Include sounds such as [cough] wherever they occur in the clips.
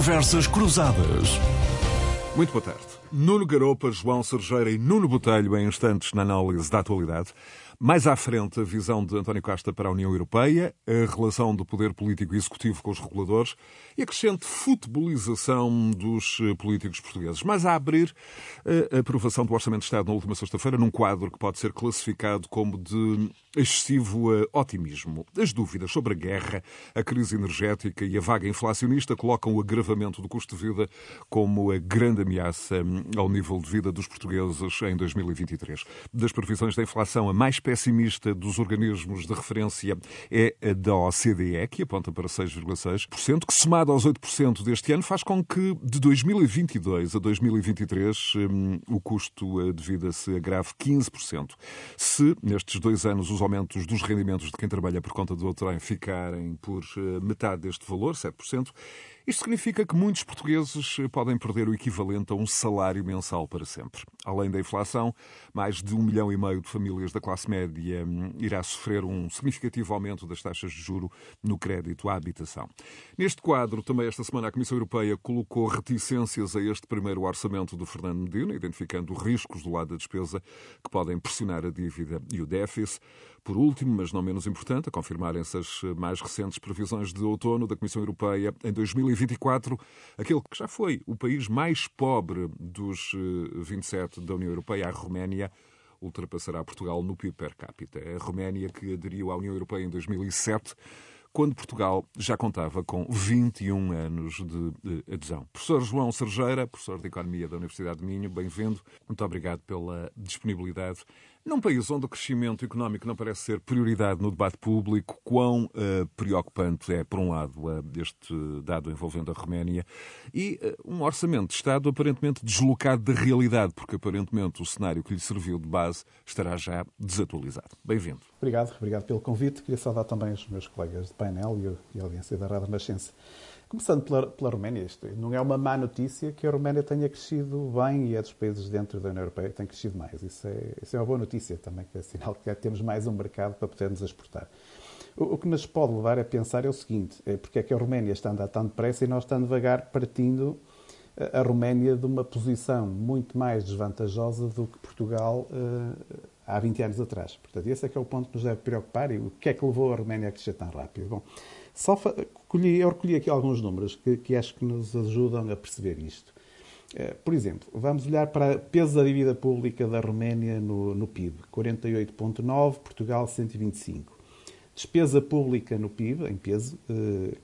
Conversas Cruzadas. Muito boa tarde. Nuno Garopa, João Sergeira e Nuno Botelho em instantes na análise da atualidade. Mais à frente, a visão de António Costa para a União Europeia, a relação do poder político e executivo com os reguladores e a crescente futebolização dos eh, políticos portugueses. Mas a abrir a aprovação do Orçamento de Estado na última sexta-feira num quadro que pode ser classificado como de excessivo eh, otimismo. As dúvidas sobre a guerra, a crise energética e a vaga inflacionista colocam o agravamento do custo de vida como a grande ameaça hum, ao nível de vida dos portugueses em 2023. Das previsões da inflação, a mais pessimista dos organismos de referência é a da OCDE, que aponta para 6,6%, que somado aos 8% deste ano faz com que de 2022 a 2023 hum, o custo eh, de vida se agrave 15%. Se nestes dois anos os os aumentos dos rendimentos de quem trabalha por conta do outrem ficarem por eh, metade deste valor, 7%, isto significa que muitos portugueses podem perder o equivalente a um salário mensal para sempre. Além da inflação, mais de um milhão e meio de famílias da classe média hum, irá sofrer um significativo aumento das taxas de juro no crédito à habitação. Neste quadro, também esta semana a Comissão Europeia colocou reticências a este primeiro orçamento do Fernando Medina, identificando riscos do lado da despesa que podem pressionar a dívida e o déficit. Por último, mas não menos importante, a confirmarem-se as mais recentes previsões de outono da Comissão Europeia em 2024, aquele que já foi o país mais pobre dos 27 eh, da União Europeia, a Roménia, ultrapassará Portugal no PIB per capita. A Roménia, que aderiu à União Europeia em 2007, quando Portugal já contava com 21 anos de adesão. Professor João Sergeira, professor de Economia da Universidade de Minho, bem-vindo. Muito obrigado pela disponibilidade. Num país onde o crescimento económico não parece ser prioridade no debate público, quão uh, preocupante é, por um lado, uh, este dado envolvendo a Roménia e uh, um orçamento de Estado aparentemente deslocado da realidade, porque aparentemente o cenário que lhe serviu de base estará já desatualizado. Bem-vindo. Obrigado, obrigado pelo convite. Queria saudar também os meus colegas de painel e, a audiência da Rádio Nascença. Começando pela, pela Roménia, isto não é uma má notícia que a Roménia tenha crescido bem e é dos países dentro da União Europeia têm crescido mais. Isso é, isso é uma boa notícia também, que é sinal que temos mais um mercado para podermos exportar. O, o que nos pode levar a pensar é o seguinte, é porque é que a Roménia está a andar tão depressa e nós estamos devagar partindo a Roménia de uma posição muito mais desvantajosa do que Portugal uh, há 20 anos atrás. Portanto, esse é que é o ponto que nos deve preocupar e o que é que levou a Roménia a crescer tão rápido. Bom, só eu recolhi aqui alguns números que, que acho que nos ajudam a perceber isto. Eh, por exemplo, vamos olhar para peso da dívida pública da Roménia no, no PIB. 48,9%, Portugal 125%. Despesa pública no PIB, em peso,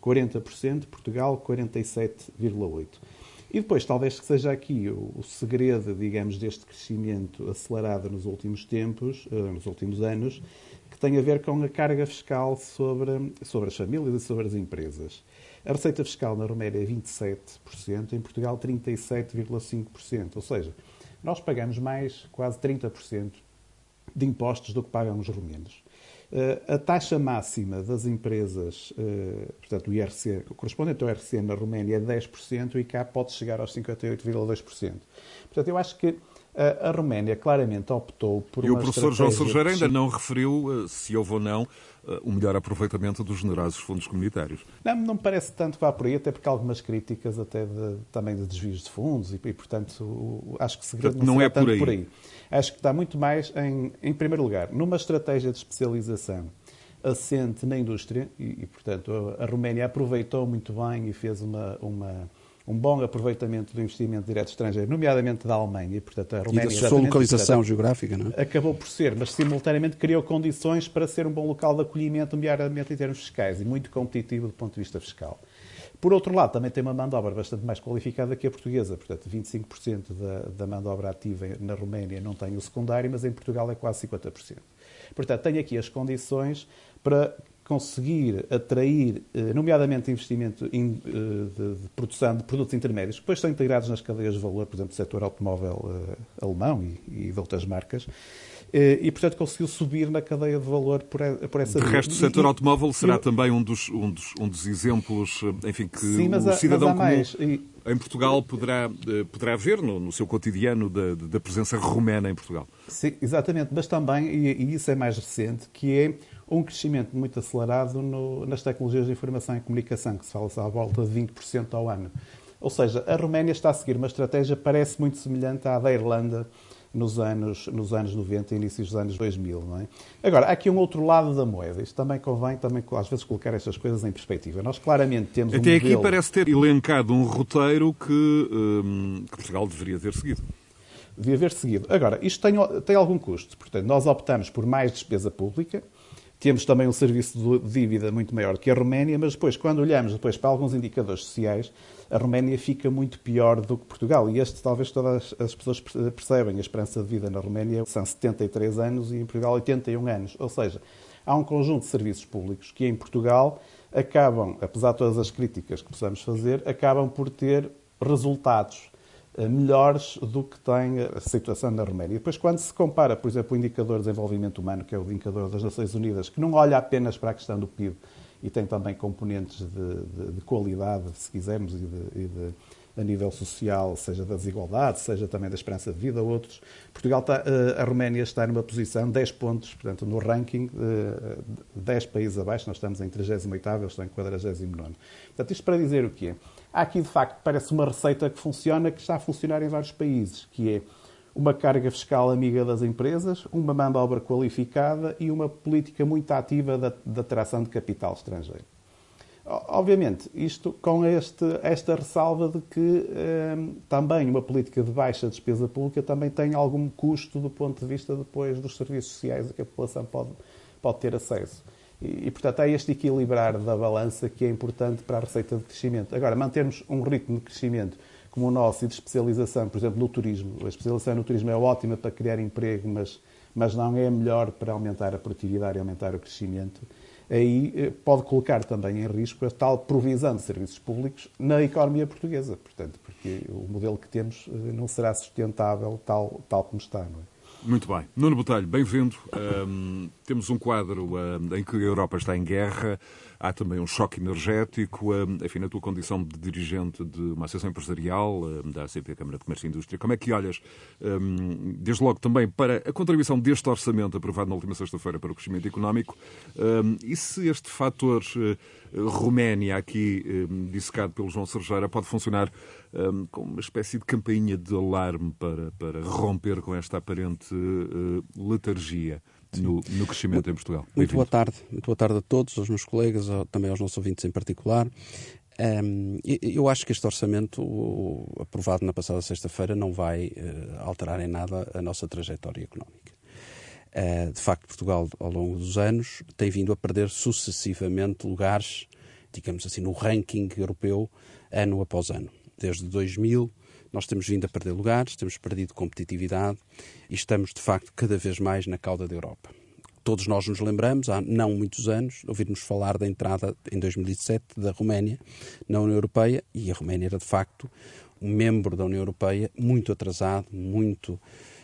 40%, eh, Portugal 47,8%. E depois, talvez que seja aqui o, o, segredo, digamos, deste crescimento acelerado nos últimos tempos, eh, nos últimos anos, que tem a ver com a carga fiscal sobre, sobre as famílias e sobre as empresas. A receita fiscal na Roméria é 27%, em Portugal 37,5%. Ou seja, nós pagamos mais, quase 30% de impostos do que pagam os romenos. Eh, a taxa máxima das empresas, eh, portanto, o IRC, correspondente ao IRC na Roménia é 10% e cá pode chegar aos 58,2%. Portanto, eu acho que a Roménia claramente optou por e uma E o professor João Sergeira ainda não referiu eh, se houve ou não eh, o melhor aproveitamento dos generosos fundos comunitários. Não, não me parece tanto que vá por aí, até porque há algumas críticas até de, também de desvios de fundos e, e portanto, acho que o segredo não, não é tanto por aí. por aí. Acho que está muito mais, em, em primeiro lugar, numa estratégia de especialização assente na indústria e, e portanto, a, a Roménia aproveitou muito bem e fez uma, uma um bom aproveitamento do investimento direto estrangeiro, nomeadamente da Alemanha, e, portanto, a Roménia... E da sua localização geográfica, não é? Acabou por ser, mas simultaneamente criou condições para ser um bom local de acolhimento, nomeadamente em termos fiscais, e muito competitivo do ponto de vista fiscal. Por outro lado, também tem uma mão de obra bastante mais qualificada que a portuguesa. Portanto, 25% da, da mão de obra ativa na Roménia não tem o secundário, mas em Portugal é quase 50%. Portanto, tem aqui as condições para conseguir atrair, eh, nomeadamente, investimento eh, de produção de produtos intermédios, que depois são integrados nas cadeias de valor, por exemplo, do setor automóvel eh, alemão e de outras marcas, e, portanto, conseguiu subir na cadeia de valor por, essa De resto, o setor e, automóvel será eu, também um dos, um, dos, um dos exemplos, enfim, que sim, o cidadão comum mais, e, em Portugal poderá, poderá ver no, no seu cotidiano da, da presença romena em Portugal. Sim, exatamente, mas também, e, e isso é mais recente, que é um crescimento muito acelerado no, nas tecnologias de informação e comunicação, que se fala à volta de 20% ao ano. Ou seja, a Roménia está a seguir uma estratégia parece muito semelhante à da Irlanda nos anos, nos anos 90 e inícios dos anos 2000. Não é? Agora, há aqui um outro lado da moeda. Isto também convém, também, às vezes, colocar estas coisas em perspectiva. Nós claramente temos Até um modelo... aqui parece ter elencado um roteiro que, hum, que Portugal deveria ter seguido devia haver seguido. Agora, isto tem, tem algum custo. Portanto, nós optamos por mais despesa pública, temos também um serviço de dívida muito maior que a Roménia, mas depois, quando olhamos depois para alguns indicadores sociais, a Roménia fica muito pior do que Portugal. E este, talvez todas as pessoas percebem, a esperança de vida na Roménia são 73 anos e em Portugal 81 anos. Ou seja, há um conjunto de serviços públicos que em Portugal acabam, apesar de todas as críticas que possamos fazer, acabam por ter resultados melhores do que tem a situação na Roménia. Depois, quando se compara, por exemplo, o indicador de desenvolvimento humano, que é o indicador das Nações Unidas, que não olha apenas para a questão do PIB e tem também componentes de, de, de qualidade, se quisermos, e, de, e a nível social, seja da desigualdade, seja também da esperança de vida, outros. Portugal está, eh, a Roménia está numa posição 10 pontos, portanto, no ranking, 10 eh, países abaixo, nós estamos em 38º, eles estão em 49º. Portanto, isto para dizer o quê? Há aqui, de facto, parece uma receita que funciona, que está a funcionar em vários países, que é uma carga fiscal amiga das empresas, uma mão de obra qualificada e uma política muito ativa da, atração de capital estrangeiro. Obviamente, isto com este, esta ressalva de que eh, também uma política de baixa despesa pública também tem algum custo do ponto de vista depois dos serviços sociais a que a população pode, pode ter acesso. E, e, portanto, há este equilibrar da balança que é importante para a receita de crescimento. Agora, mantermos um ritmo de crescimento como o nosso e de especialização, por exemplo, no turismo. A especialização no turismo é ótima para criar emprego, mas, mas não é melhor para aumentar a produtividade e aumentar o crescimento. Aí eh, pode colocar também em risco a tal provisão de serviços públicos na economia portuguesa. Portanto, porque o modelo que temos eh, não será sustentável tal, tal como está. Não é? Muito bem. Nuno Botelho, bem-vindo. Um, temos um quadro um, em que a Europa está em guerra, há também um choque energético. Um, enfim, na tua condição de dirigente de uma associação empresarial, da ACP, Câmara de Comércio e Indústria, como é que olhas, desde logo também, para a contribuição deste orçamento aprovado na última sexta-feira para o crescimento económico? e se este fator uh, Roménia, aqui dissecado pelo João Sergeira, pode funcionar um, com uma espécie de campainha de alarme para, para romper com esta aparente uh, letargia no, no, crescimento em Portugal. Muito boa tarde. Muito boa tarde a todos, aos meus colegas, também aos nossos ouvintes em particular. Um, eu acho que este orçamento, aprovado na passada sexta-feira, não vai uh, alterar em nada a nossa trajetória económica. Uh, de facto, Portugal, ao longo dos anos, tem vindo a perder sucessivamente lugares, digamos assim, no ranking europeu, ano após ano desde 2000, nós temos vindo a perder lugares, temos perdido competitividade e estamos, de facto, cada vez mais na cauda da Europa. Todos nós nos lembramos, há não muitos anos, ouvirmos falar da entrada em 2007 da Roménia na União Europeia e a Roménia era, de facto, um membro da União Europeia muito atrasado, muito, eh,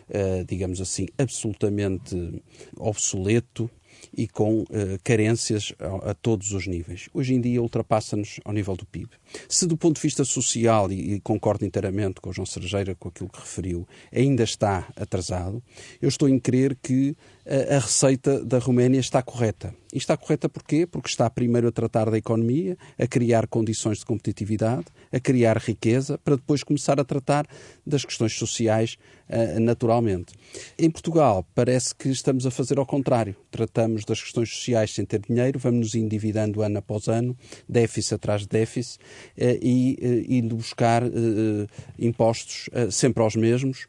digamos assim, absolutamente obsoleto, e com uh, carências a, a, todos os níveis. Hoje em dia ultrapassa-nos ao nível do PIB. Se do ponto de vista social, e, e concordo inteiramente com o João Sergeira com aquilo que referiu, ainda está atrasado, eu estou em crer que a, a receita da Roménia está correta. E está correta porquê? Porque está primeiro a tratar da economia, a criar condições de competitividade, a criar riqueza, para depois começar a tratar das questões sociais uh, naturalmente. Em Portugal, parece que estamos a fazer ao contrário. Tratamos das questões sociais sem ter dinheiro, vamos nos endividando ano após ano, déficit atrás de déficit, e uh, indo buscar impostos sempre aos mesmos,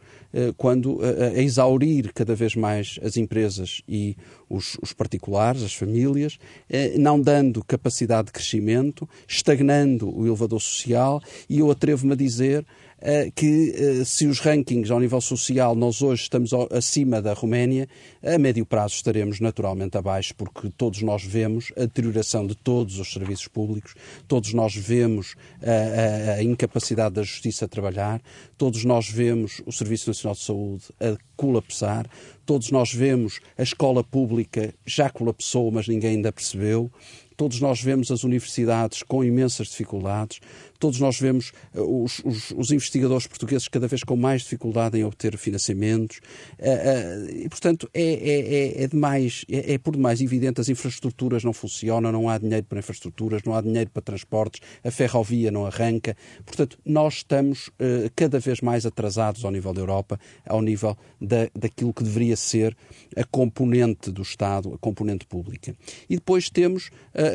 quando a exaurir cada vez mais as empresas e os, os particulares, as famílias, eh, não dando capacidade de crescimento, estagnando o elevador social, e eu atrevo-me a dizer eh, que eh, se os rankings ao nível social nós hoje estamos acima da Roménia, a médio prazo estaremos naturalmente abaixo, porque todos nós vemos a deterioração de todos os serviços públicos, todos nós vemos a, a incapacidade da justiça a trabalhar, todos nós vemos o Serviço Nacional de Saúde a colapsar, todos nós vemos a escola pública já colapsou, mas ninguém ainda percebeu. Todos nós vemos as universidades com imensas dificuldades, todos nós vemos os, os, os, investigadores portugueses cada vez com mais dificuldade em obter financiamentos. e, portanto, é, é, é, é demais, é, é por demais evidente as infraestruturas não funcionam, não há dinheiro para infraestruturas, não há dinheiro para transportes, a ferrovia não arranca. Portanto, nós estamos cada vez mais atrasados ao nível da Europa, ao nível da, daquilo que deveria ser a componente do Estado, a componente pública. E depois temos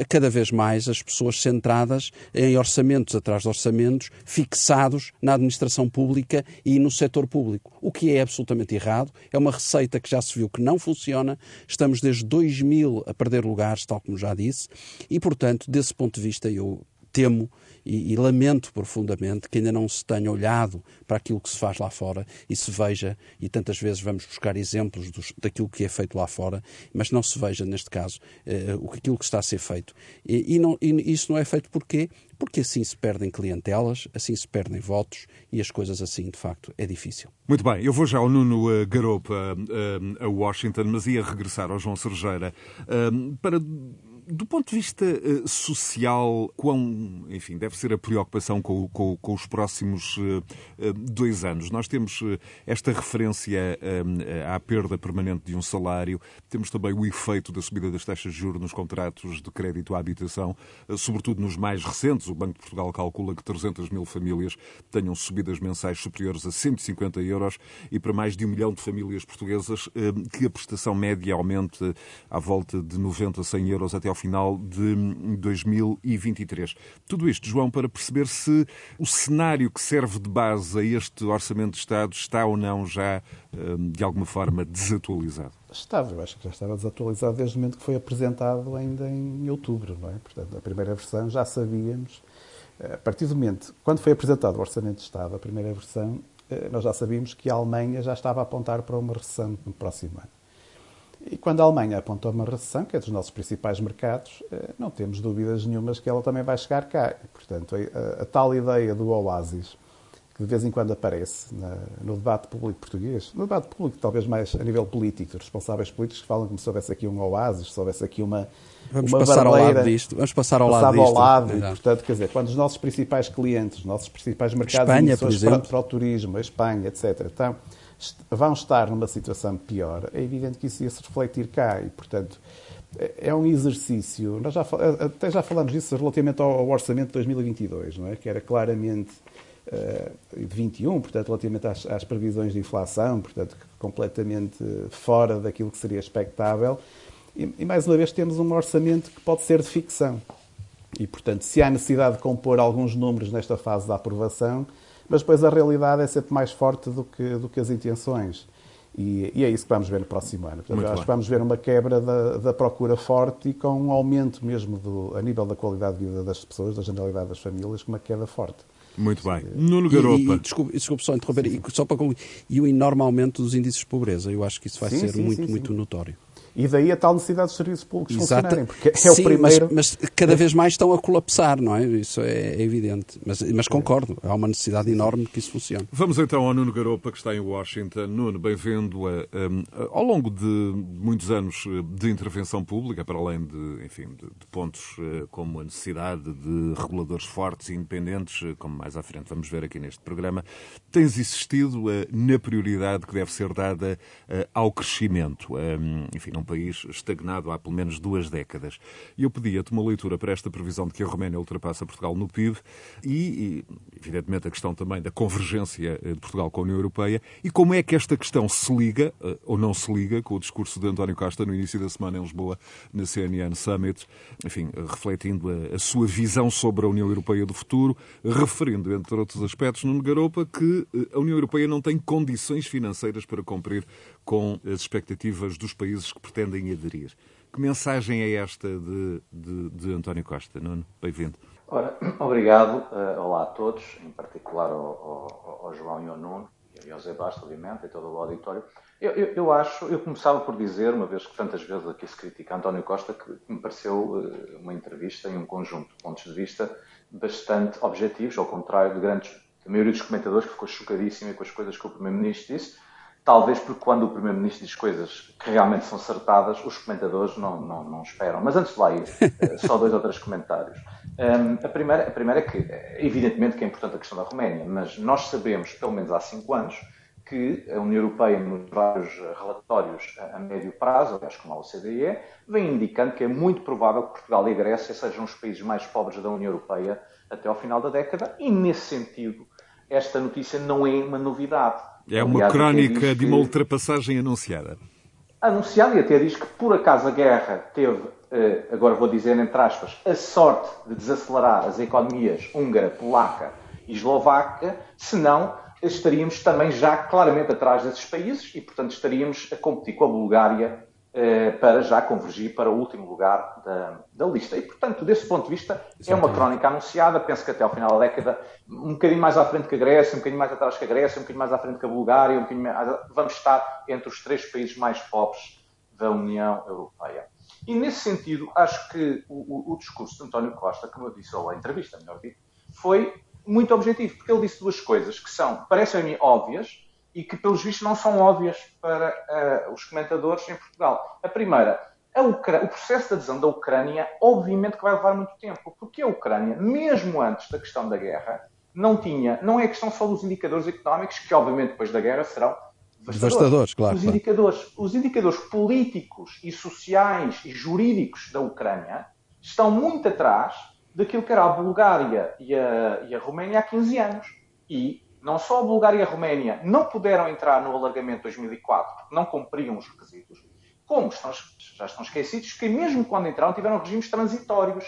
cada vez mais as pessoas centradas em orçamentos atrás de orçamentos, fixados na administração pública e no setor público, o que é absolutamente errado. É uma receita que já se viu que não funciona. Estamos desde 2000 a perder lugares, tal como já disse, e, portanto, desse ponto de vista, eu temo e, e, lamento profundamente que ainda não se tenha olhado para aquilo que se faz lá fora e se veja, e tantas vezes vamos buscar exemplos dos, daquilo que é feito lá fora, mas não se veja, neste caso, eh, aquilo que está a ser feito. E, e, não, e isso não é feito porquê? Porque assim se perdem clientelas, assim se perdem votos e as coisas assim, de facto, é difícil. Muito bem, eu vou já ao Nuno uh, Garopa uh, a Washington, mas ia regressar ao João Sergeira uh, para do ponto de vista uh, social, quão, enfim, deve ser a preocupação com, com, com os próximos uh, uh, dois anos? Nós temos esta referência à perda permanente de um salário, temos também o efeito da subida das taxas de juros nos contratos de crédito à habitação, sobretudo nos mais recentes. O Banco de Portugal calcula que 300 mil famílias tenham subidas mensais superiores a 150 euros e para mais de um milhão de famílias portuguesas que a prestação média aumente à volta de 90 a 100 euros até ao final de 2023. Tudo isto, João, para perceber se o cenário que serve de base a este Orçamento de Estado está ou não já, hum, de alguma forma, desatualizado. Estava, eu acho que já estava desatualizado desde o momento que foi apresentado ainda em outubro, não é? Portanto, a primeira versão já sabíamos, a partir do momento, quando foi apresentado o Orçamento de Estado, a primeira versão, eh, nós já sabíamos que a Alemanha já estava a apontar para uma recessão no próximo ano. E quando a Alemanha apontou uma recessão, que é dos nossos principais mercados, eh, não temos dúvidas nenhumas que ela também vai chegar cá. portanto, a, a, tal ideia do oásis, que de vez em quando aparece na, no debate público português, no debate público talvez mais a nível político, os responsáveis políticos falam como se houvesse aqui um oásis, se houvesse aqui uma Vamos uma passar barleira, ao lado disto. Vamos passar ao lado disto. ao lado. E, portanto, quer dizer, quando os nossos principais clientes, os nossos principais mercados Espanha, por exemplo. Para, para o turismo, a Espanha, etc., então, vão estar numa situação pior, é evidente que isso ia se refletir cá e, portanto, é, é um exercício. Nós já, até já falamos disso relativamente ao orçamento de 2022, não é? Que era claramente uh, de 21, portanto, relativamente às, às, previsões de inflação, portanto, completamente fora daquilo que seria expectável. E, e, mais uma vez temos um orçamento que pode ser de ficção. E, portanto, se há necessidade de compor alguns números nesta fase da aprovação, mas depois a realidade é sempre mais forte do que, do que as intenções. E, e, é isso que vamos ver no próximo ano. Portanto, acho que vamos ver uma quebra da, da, procura forte e com um aumento mesmo do, a nível da qualidade de vida das pessoas, da generalidade das famílias, com uma queda forte. Muito bem. Nuno Garopa. E, e, desculpe, desculpe só interromper, e, só para concluir, e o enorme aumento dos índices de pobreza. Eu acho que isso vai sim, ser sim, muito, sim, muito notório. E daí a tal necessidade dos serviços públicos Exato. funcionarem, porque é Sim, o primeiro... Mas, mas, cada vez mais estão a colapsar, não é? Isso é, é evidente. Mas, mas, concordo, há uma necessidade enorme que isso funcione. Vamos então ao Nuno Garopa, que está em Washington. Nuno, bem-vindo. Ao longo de muitos anos de intervenção pública, para além de, enfim, de, de pontos eh, como a necessidade de reguladores fortes e independentes, eh, como mais à frente vamos ver aqui neste programa, tens insistido eh, na prioridade que deve ser dada ao crescimento. Enfim, num país estagnado há pelo menos duas décadas. E eu pedia-te uma leitura para esta previsão de que a Roménia ultrapassa Portugal no PIB e, evidentemente, a questão também da convergência eh, de Portugal com a União Europeia e como é que esta questão se liga, eh, ou não se liga, com o discurso de António Costa no início da semana em Lisboa, na CNN Summit, enfim, refletindo a, a sua visão sobre a União Europeia do futuro, referindo, entre outros aspectos, no Garopa, que eh, a União Europeia não tem condições financeiras para cumprir com as expectativas dos países que pretendem aderir. Que mensagem é esta de, de, de António Costa? Nuno, bem-vindo. Ora, [clears throat] obrigado. Uh, olá a todos, em particular ao, ao, ao João e ao Nuno, e ao Zé Basta, obviamente, e todo o auditório. Eu, eu, eu, acho, eu começava por dizer, uma vez que tantas vezes aqui se critica António Costa, que me pareceu uh, uma entrevista e um conjunto de pontos de vista bastante objetivos, ao contrário de grandes, da maioria dos comentadores que ficou chocadíssima com as coisas que o Primeiro-Ministro disse talvez porque quando o Primeiro-Ministro diz coisas que realmente são acertadas, os comentadores não, não, não esperam. Mas antes de lá ir, [laughs] eh, só dois ou três comentários. Um, a, primeira, a primeira é que, evidentemente que é importante a questão da Roménia, mas nós sabemos, pelo menos há cinco anos, que a União Europeia, nos vários relatórios a médio prazo, aliás, como a OCDE, vem indicando que é muito provável que Portugal e a Grécia sejam os países mais pobres da União Europeia até ao final da década, e nesse sentido, esta notícia não é uma novidade. É uma Aliás, crónica de uma ultrapassagem anunciada. Anunciada e até diz que, por acaso, a guerra teve, eh, agora vou dizer entre aspas, a sorte de desacelerar as economias húngara, polaca e eslovaca, senão estaríamos também já claramente atrás desses países e, portanto, estaríamos a competir com a Bulgária eh, para já convergir para o último lugar da, da, lista. E, portanto, desse ponto de vista, Exatamente. é uma crónica anunciada. Penso que até ao final da década, um bocadinho mais à frente que a Grécia, um bocadinho mais atrás que a Grécia, um bocadinho mais à frente que a Bulgária, um bocadinho mais... vamos estar entre os três países mais pobres da União Europeia. E, nesse sentido, acho que o, o, o discurso de António Costa, como eu disse, ou a entrevista, melhor dito, foi muito objetivo, porque ele disse duas coisas que são, parecem-me óbvias, e que, pelos vistos, não são óbvias para uh, os comentadores em Portugal. A primeira, a o processo de adesão da Ucrânia, obviamente que vai levar muito tempo, porque a Ucrânia, mesmo antes da questão da guerra, não tinha, não é questão só dos indicadores económicos, que obviamente depois da guerra serão devastadores, devastadores claro. Os, claro. Indicadores, os indicadores políticos e sociais e jurídicos da Ucrânia estão muito atrás daquilo que era a Bulgária e a, e a Roménia há 15 anos. E não só a Bulgária e a Roménia não puderam entrar no alargamento de 2004 porque não cumpriam os requisitos, como estão, já estão esquecidos que mesmo quando entraram tiveram regimes transitórios.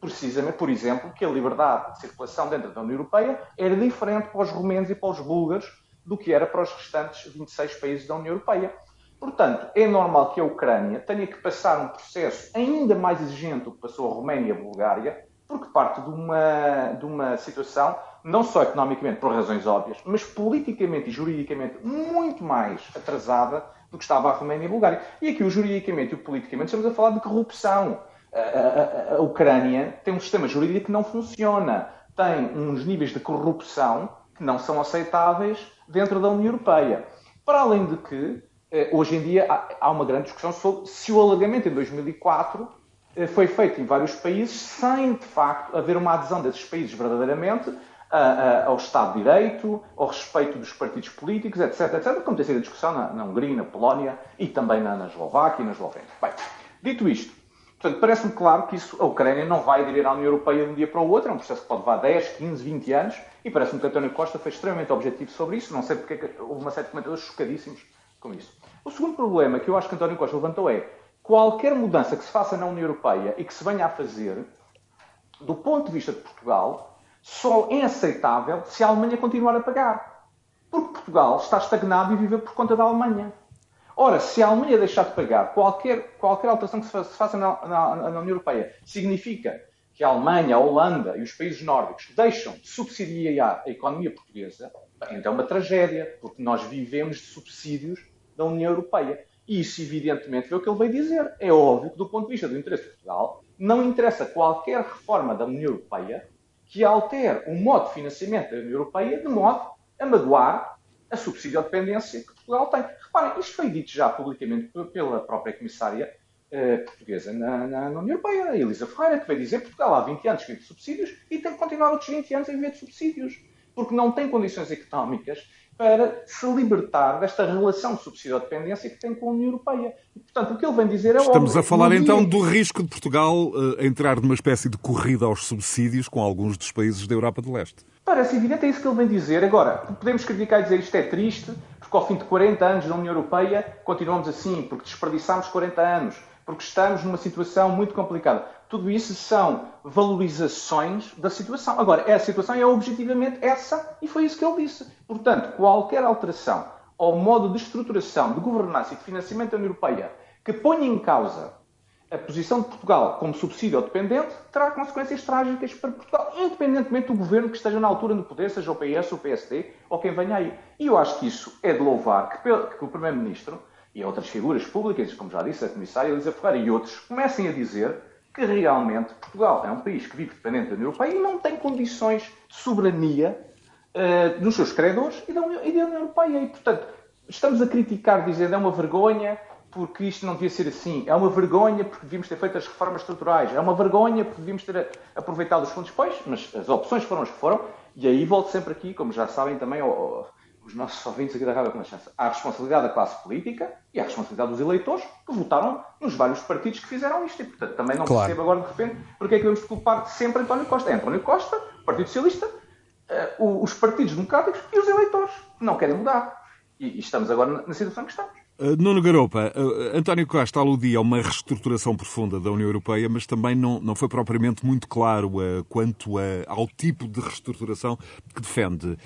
Precisamente, por exemplo, que a liberdade de circulação dentro da União Europeia era diferente para os romenos e para os búlgaros do que era para os restantes 26 países da União Europeia. Portanto, é normal que a Ucrânia tenha que passar um processo ainda mais exigente do que passou a Roménia e a Bulgária, porque parte de uma, de uma situação, não só economicamente, por razões óbvias, mas politicamente e juridicamente muito mais atrasada do que estava a Roménia e a Bulgária. E aqui, o juridicamente e o politicamente, estamos a falar de corrupção. A, a, a, Ucrânia tem um sistema jurídico que não funciona, tem uns níveis de corrupção que não são aceitáveis dentro da União Europeia. Para além de que, eh, hoje em dia, há uma grande discussão sobre se o alargamento em 2004 eh, foi feito em vários países sem, de facto, haver uma adesão desses países verdadeiramente a, a, ao Estado de Direito, ao respeito dos partidos políticos, etc, etc, como tem sido a discussão na, na Hungria, na Polónia e também na, na Eslováquia e na Eslovénia. Bem, dito isto, portanto, parece-me claro que isso, a Ucrânia não vai aderir à União Europeia de um dia para o outro, é um processo que pode levar 10, 15, 20 anos, e parece-me que António Costa foi extremamente objetivo sobre isso, não sei porque é houve uma série de comentadores chocadíssimos com isso. O segundo problema que eu acho que António Costa levantou é qualquer mudança que se faça na União Europeia e que se venha a fazer, do ponto de vista de Portugal, só é aceitável se a Alemanha continuar a pagar. Porque Portugal está estagnado e vive por conta da Alemanha. Ora, se a Alemanha deixar de pagar, qualquer, qualquer alteração que se faça na, na, na União Europeia significa que a Alemanha, a Holanda e os países nórdicos deixam de subsidiar a economia portuguesa, então é uma tragédia, porque nós vivemos de subsídios da União Europeia. E isso, evidentemente, é o que ele veio dizer. É óbvio que, do ponto de vista do interesse de Portugal, não interessa qualquer reforma da União Europeia que altere o modo de financiamento da União Europeia de modo a magoar a subsídio dependência que Portugal tem. Reparem, isto foi dito já publicamente pela própria comissária eh, portuguesa na, na, na, União Europeia, a Elisa Ferreira, que veio dizer que Portugal há 20 anos vive de subsídios e tem que continuar outros 20 anos a viver de subsídios, porque não tem condições económicas para se libertar desta relação de subsídio-dependência que tem com a União Europeia. E, portanto, o que ele vem dizer é Estamos óbvio. a falar então do risco de Portugal uh, entrar numa espécie de corrida aos subsídios com alguns dos países da Europa do Leste. Parece evidente, é isso que ele vem dizer. Agora, podemos criticar e dizer isto é triste, porque ao fim de 40 anos da União Europeia continuamos assim, porque desperdiçámos 40 anos, porque estamos numa situação muito complicada. Tudo isso são valorizações da situação. Agora, a situação é objetivamente essa e foi isso que ele disse. Portanto, qualquer alteração ao modo de estruturação, de governança e de financiamento da União Europeia que ponha em causa a posição de Portugal como subsídio dependente terá consequências trágicas para Portugal, independentemente do governo que esteja na altura no poder, seja o PS, o PSD ou quem venha aí. E eu acho que isso é de louvar que, que o Primeiro-Ministro e outras figuras públicas, como já disse a Comissária Elisa Ferreira e outros, comecem a dizer que realmente Portugal é um país que vive dependente da União Europeia e não tem condições de soberania uh, dos seus credores e da, União, e da União Europeia. E, portanto, estamos a criticar dizendo é uma vergonha porque isto não devia ser assim, é uma vergonha porque devíamos ter feito as reformas estruturais, é uma vergonha porque devíamos ter aproveitado os fundos, pois, mas as opções foram as que foram, e aí volto sempre aqui, como já sabem também, os nossos ouvintes aqui da Rádio Renascença, há a responsabilidade da classe política e há a responsabilidade dos eleitores que votaram nos vários partidos que fizeram isto. E, portanto, também não claro. percebo agora, de repente, porque é que devemos culpar sempre António Costa. É António Costa, Partido Socialista, uh, os partidos democráticos e os eleitores que não querem mudar. E, e estamos agora na situação que estamos. Uh, Nuno Garopa, uh, António Costa aludia a uma reestruturação profunda da União Europeia, mas também não, não foi propriamente muito claro uh, quanto ao tipo de reestruturação que defende.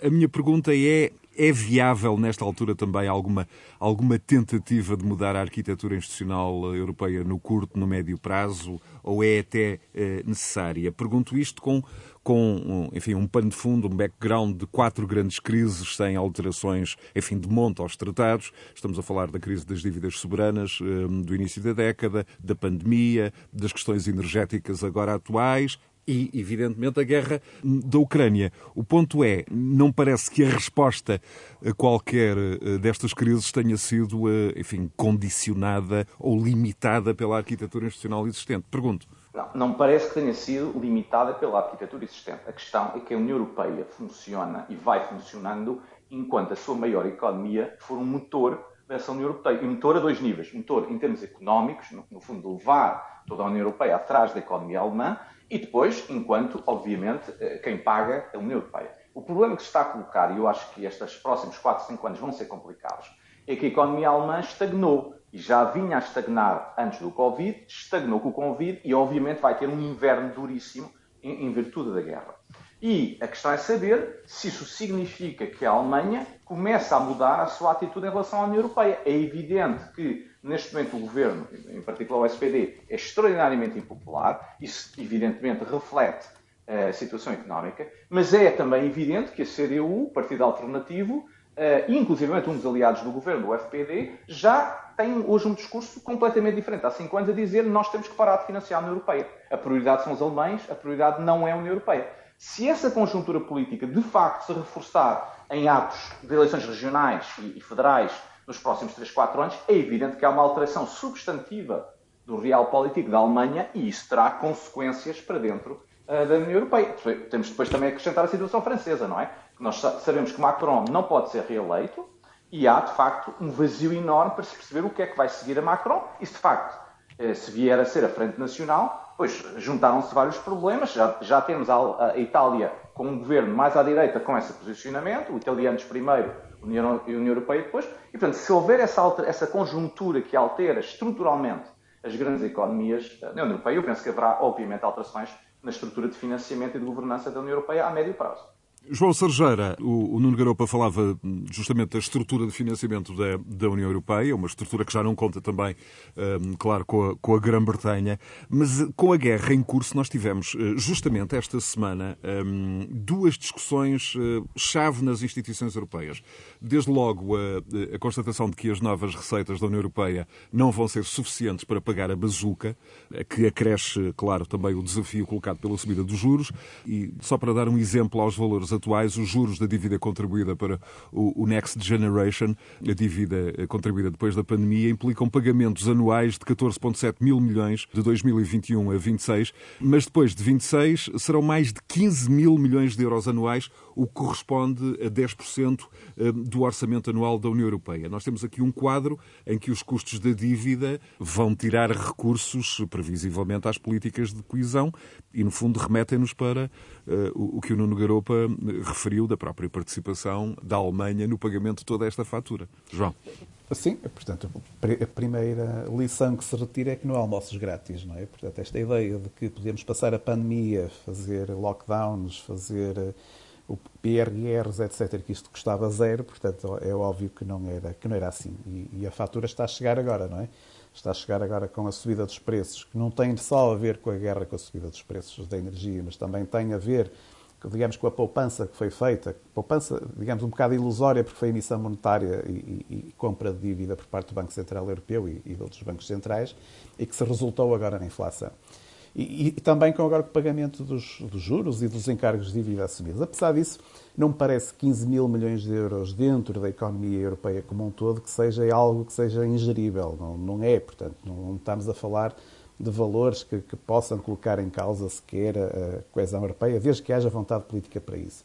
a minha pergunta é: é viável, nesta altura, também alguma, alguma tentativa de mudar a arquitetura institucional europeia no curto, no médio prazo, ou é até necessária? Pergunto isto com com enfim, um pano de fundo, um background de quatro grandes crises sem alterações enfim, de monta aos tratados. Estamos a falar da crise das dívidas soberanas hum, do início da década, da pandemia, das questões energéticas agora atuais, e, evidentemente, a guerra da Ucrânia. O ponto é, não parece que a resposta a qualquer eh, destas crises tenha sido, eh, enfim, condicionada ou limitada pela arquitetura institucional existente. Pergunto. Não, não parece que tenha sido limitada pela arquitetura existente. A questão é que a União Europeia funciona e vai funcionando enquanto a sua maior economia for um motor dessa União Europeia. E um motor a dois níveis. Um motor em termos económicos, no, no fundo, levar toda a União Europeia atrás da economia alemã, e depois, enquanto, obviamente, eh, quem paga é a União Europeia. O problema que se está a colocar, e eu acho que estes próximos 4, 5 anos vão ser complicados, é que a economia alemã estagnou já vinha a estagnar antes do Covid, estagnou com o Covid e, obviamente, vai ter um inverno duríssimo em, em virtude da guerra. E a questão é saber se isso significa que a Alemanha começa a mudar a sua atitude em relação à União Europeia. É evidente que, neste momento, o governo, em particular o SPD, é extraordinariamente impopular. Isso, evidentemente, reflete eh, a situação económica, mas é também evidente que a CDU, o Partido Alternativo, uh, inclusive um dos aliados do governo, do FPD, já tem hoje um discurso completamente diferente. Há cinco anos a dizer nós temos que parar de financiar a União Europeia. A prioridade são os alemães, a prioridade não é a União Europeia. Se essa conjuntura política de facto se reforçar em atos de eleições regionais e federais nos próximos 3, 4 anos, é evidente que há uma alteração substantiva do real político da Alemanha e isso terá consequências para dentro uh, da União Europeia. Temos depois também a acrescentar a situação francesa, não é? Nós sabemos que Macron não pode ser reeleito e há, de facto, um vazio enorme para se perceber o que é que vai seguir a Macron e, se de facto, eh, se vier a ser a Frente Nacional, pois juntaram-se vários problemas. Já, já temos a, a, Itália com um governo mais à direita com esse posicionamento, o italianos primeiro, a União, União Europeia depois. E, portanto, se houver essa, essa conjuntura que altera estruturalmente as grandes economias da União Europeia, eu penso que haverá, obviamente, alterações na estrutura de financiamento e de governança da União Europeia a médio prazo. João Sargeira, o, o Nuno Garopa falava justamente da estrutura de financiamento da, da União Europeia, uma estrutura que já não conta também, um, claro, com a, com a Grã-Bretanha, mas com a guerra em curso nós tivemos eh, justamente esta semana um, duas discussões uh, chave nas instituições europeias. Desde logo a, a, constatação de que as novas receitas da União Europeia não vão ser suficientes para pagar a bazuca, que acresce, claro, também o desafio colocado pela subida dos juros, e só para dar um exemplo aos valores atuais, os juros da dívida contribuída para o, Next Generation, a dívida eh, contribuída depois da pandemia, implicam pagamentos anuais de 14,7 mil milhões de 2021 a 26, mas depois de 26 serão mais de 15 mil milhões de euros anuais, o que corresponde a 10% eh, do orçamento anual da União Europeia. Nós temos aqui um quadro em que os custos da dívida vão tirar recursos, previsivelmente, às políticas de coesão e, no fundo, remetem-nos para uh, o que o Nuno Garopa referiu da própria participação da Alemanha no pagamento de toda esta fatura. João. Sim, portanto, a primeira lição que se retira é que não há almoços grátis, não é? Portanto, esta ideia de que podemos passar a pandemia, fazer lockdowns, fazer o PRRs, etc., que isto custava zero, portanto, é óbvio que não era, que não era assim. E, e a fatura está a chegar agora, não é? Está a chegar agora com a subida dos preços, que não tem só a ver com a guerra, com a subida dos preços da energia, mas também tem a ver digamos, com a poupança que foi feita, poupança, digamos, um bocado ilusória, porque foi emissão monetária e, e, e compra de dívida por parte do Banco Central Europeu e, e de outros bancos centrais, e que se resultou agora na inflação. E, também com agora o pagamento dos, dos, juros e dos encargos de dívida assumidos. Apesar disso, não me parece 15 mil milhões de euros dentro da economia europeia como um todo que seja algo que seja ingerível. Não, não é, portanto, não estamos a falar de valores que, que possam colocar em causa sequer a coesão europeia, desde que haja vontade política para isso.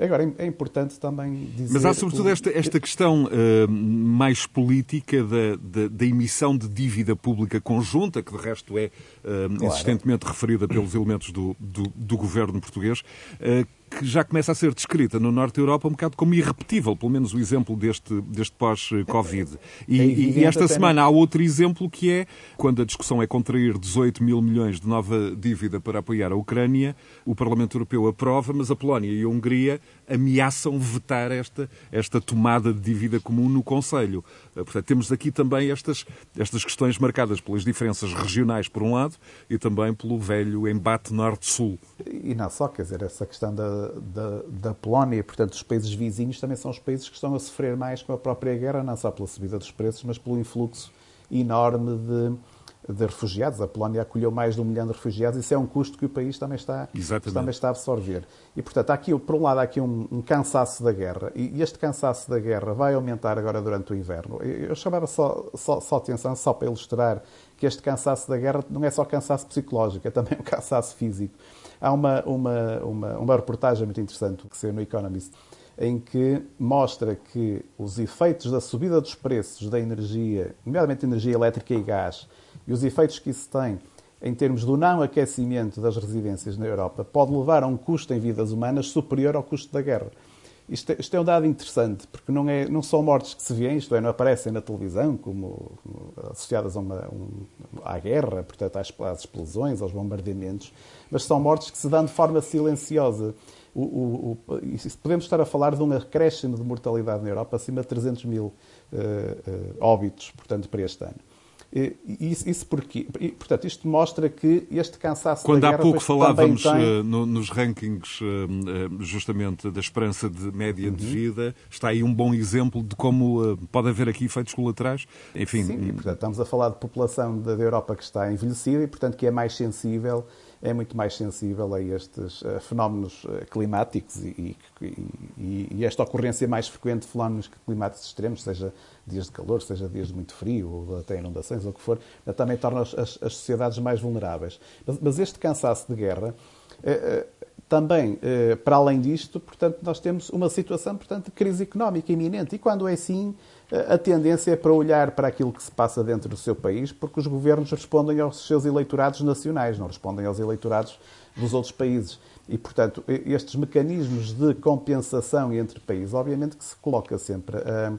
Agora, é importante também dizer... Mas há sobretudo esta, esta questão uh, mais política da, da, da, emissão de dívida pública conjunta, que de resto é uh, claro. insistentemente referida pelos elementos do, do, do governo português, uh, que já começa a ser descrita no Norte da Europa um bocado como irrepetível, pelo menos o exemplo deste, deste pós-Covid. E, é e, esta semana há outro exemplo que é quando a discussão é contrair 18 mil milhões de nova dívida para apoiar a Ucrânia, o Parlamento Europeu aprova, mas a Polónia e a Hungria ameaçam vetar esta, esta tomada de dívida comum no Conselho. Eh, portanto, temos aqui também estas, estas questões marcadas pelas diferenças regionais, por um lado, e também pelo velho embate norte-sul. E não só, quer dizer, essa questão da, da, da Polónia, portanto, os países vizinhos também são os países que estão a sofrer mais com a própria guerra, não só pela subida dos preços, mas pelo influxo enorme de de refugiados. A Polónia acolheu mais de um milhão de refugiados. Isso é um custo que o país também está, também está a absorver. E, portanto, há aqui, por um lado, há aqui um, um, cansaço da guerra. E este cansaço da guerra vai aumentar agora durante o inverno. Eu chamava só, só, só atenção, só para ilustrar, que este cansaço da guerra não é só cansaço psicológico, é também um cansaço físico. Há uma, uma, uma, uma reportagem muito interessante que saiu no Economist em que mostra que os efeitos da subida dos preços da energia, nomeadamente energia elétrica e gás, e os efeitos que isso tem em termos do não aquecimento das residências na Europa pode levar a um custo em vidas humanas superior ao custo da guerra. Isto é, isto é um dado interessante, porque não, é, não são mortes que se vêem, isto é, não aparecem na televisão como, como associadas a uma, um, à guerra, portanto às, às, explosões, aos bombardeamentos, mas são mortes que se dão de forma silenciosa. O, o, o, podemos estar a falar de um acréscimo de mortalidade na Europa acima de 300 mil uh, uh, óbitos, portanto, para este ano. Isso, isso porque, portanto, isto mostra que este cansaço Quando da guerra... Quando há pouco falávamos tem... Eh, no, nos rankings eh, justamente da esperança de média uhum. de vida, está aí um bom exemplo de como eh, pode haver aqui efeitos colaterais. Enfim... Sim, e, portanto, estamos a falar de população da Europa que está envelhecida e, portanto, que é mais sensível é muito mais sensível a estes fenómenos climáticos e, e, e, esta ocorrência mais frequente de fenómenos climáticos extremos, seja dias de calor, seja dias de muito frio, ou até inundações, ou o que for, também torna as, as, sociedades mais vulneráveis. Mas, mas este cansaço de guerra eh, eh, também, eh, para além disto, portanto, nós temos uma situação portanto, de crise económica iminente. E quando é assim, a tendência é para olhar para aquilo que se passa dentro do seu país, porque os governos respondem aos seus eleitorados nacionais, não respondem aos eleitorados dos outros países. E, portanto, estes mecanismos de compensação entre países, obviamente que se coloca sempre uh,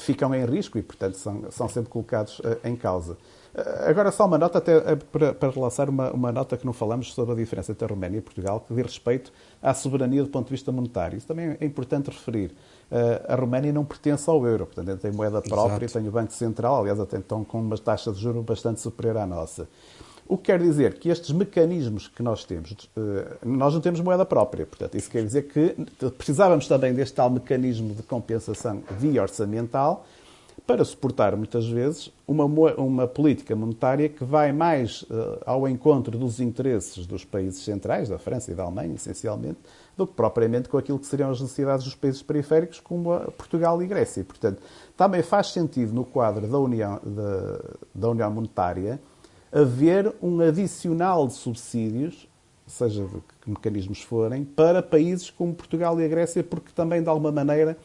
ficam em risco e, portanto, são, são sempre colocados uh, em causa. Uh, agora, só uma nota, até para, para relançar uma, uma nota que não falamos sobre a diferença entre a Roménia e Portugal, que diz respeito à soberania do ponto de vista monetário. Isso também é importante referir. A Roménia não pertence ao euro, portanto, tem moeda própria, Exato. tem o Banco Central, aliás, até estão com uma taxa de juros bastante superior à nossa. O que quer dizer que estes mecanismos que nós temos, eh, nós não temos moeda própria, portanto, isso quer dizer que precisávamos também deste tal mecanismo de compensação via orçamental para suportar, muitas vezes, uma, uma política monetária que vai mais uh, ao encontro dos interesses dos países centrais, da França e da Alemanha, essencialmente, do que propriamente com aquilo que seriam as necessidades dos países periféricos, como Portugal e Grécia. portanto, também faz sentido, no quadro da União, da, da União Monetária, haver um adicional de subsídios, seja de que mecanismos forem, para países como Portugal e a Grécia, porque também, de alguma maneira,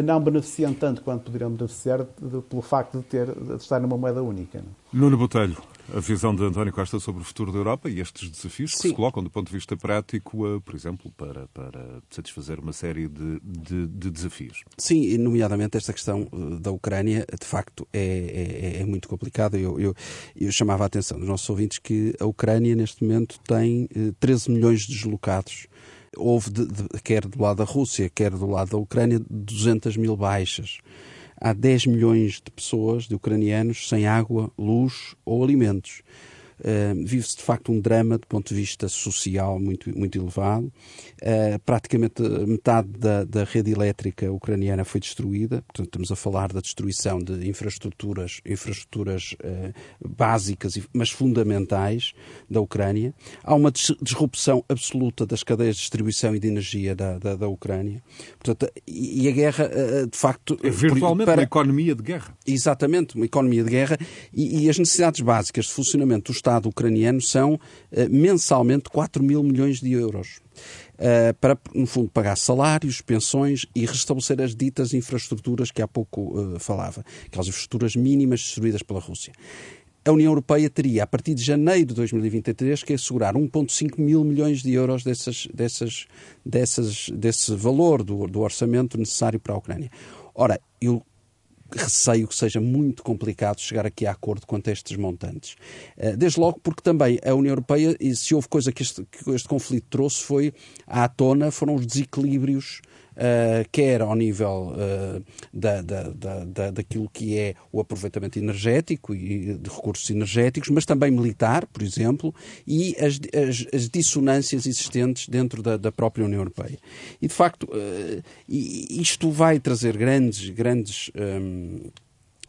não beneficiam tanto quanto poderiam beneficiar de, pelo facto de, ter, de estar numa moeda única. Não? Nuno Botelho, a visão de António Costa sobre o futuro da Europa e estes desafios que Sim. se colocam do ponto de vista prático, eh, por exemplo, para, para satisfazer uma série de, de, de desafios. Sim, e nomeadamente esta questão eh, da Ucrânia, de facto, é, é, é muito complicada. Eu, eu, eu, chamava a atenção dos nossos ouvintes que a Ucrânia, neste momento, tem 13 milhões de deslocados houve, de, de, quer do lado da Rússia, quer do lado da Ucrânia, 200 mil baixas. Há 10 milhões de pessoas, de ucranianos, sem água, luz ou alimentos. Uh, Vive-se de facto um drama do ponto de vista social muito, muito elevado. Uh, praticamente metade da, da, rede elétrica ucraniana foi destruída, portanto, estamos a falar da destruição de infraestruturas, infraestruturas uh, básicas, mas fundamentais da Ucrânia. Há uma disrupção absoluta das cadeias de distribuição e de energia da, da, da Ucrânia. Portanto, e, e a guerra, de facto. É virtualmente para... uma economia de guerra. Exatamente, uma economia de guerra e, e as necessidades básicas de funcionamento do Estado ucraniano são uh, mensalmente 4 mil milhões de euros. Uh, para, no fundo, pagar salários, pensões e restabelecer as ditas infraestruturas que há pouco uh, falava, aquelas infraestruturas mínimas destruídas pela Rússia. A União Europeia teria, a partir de janeiro de 2023, que assegurar 1,5 mil milhões de euros dessas, dessas, dessas, desse valor do, do orçamento necessário para a Ucrânia. Ora, eu receio que seja muito complicado chegar aqui a acordo quanto a estes montantes. Eh, desde logo porque também a União Europeia, e se houve coisa que este, que este conflito trouxe, foi à tona, foram os desequilíbrios uh, quer ao nível uh, da, da, da, daquilo que é o aproveitamento energético e de recursos energéticos, mas também militar, por exemplo, e as, as, as dissonâncias existentes dentro da, da, própria União Europeia. E, de facto, uh, isto vai trazer grandes, grandes um,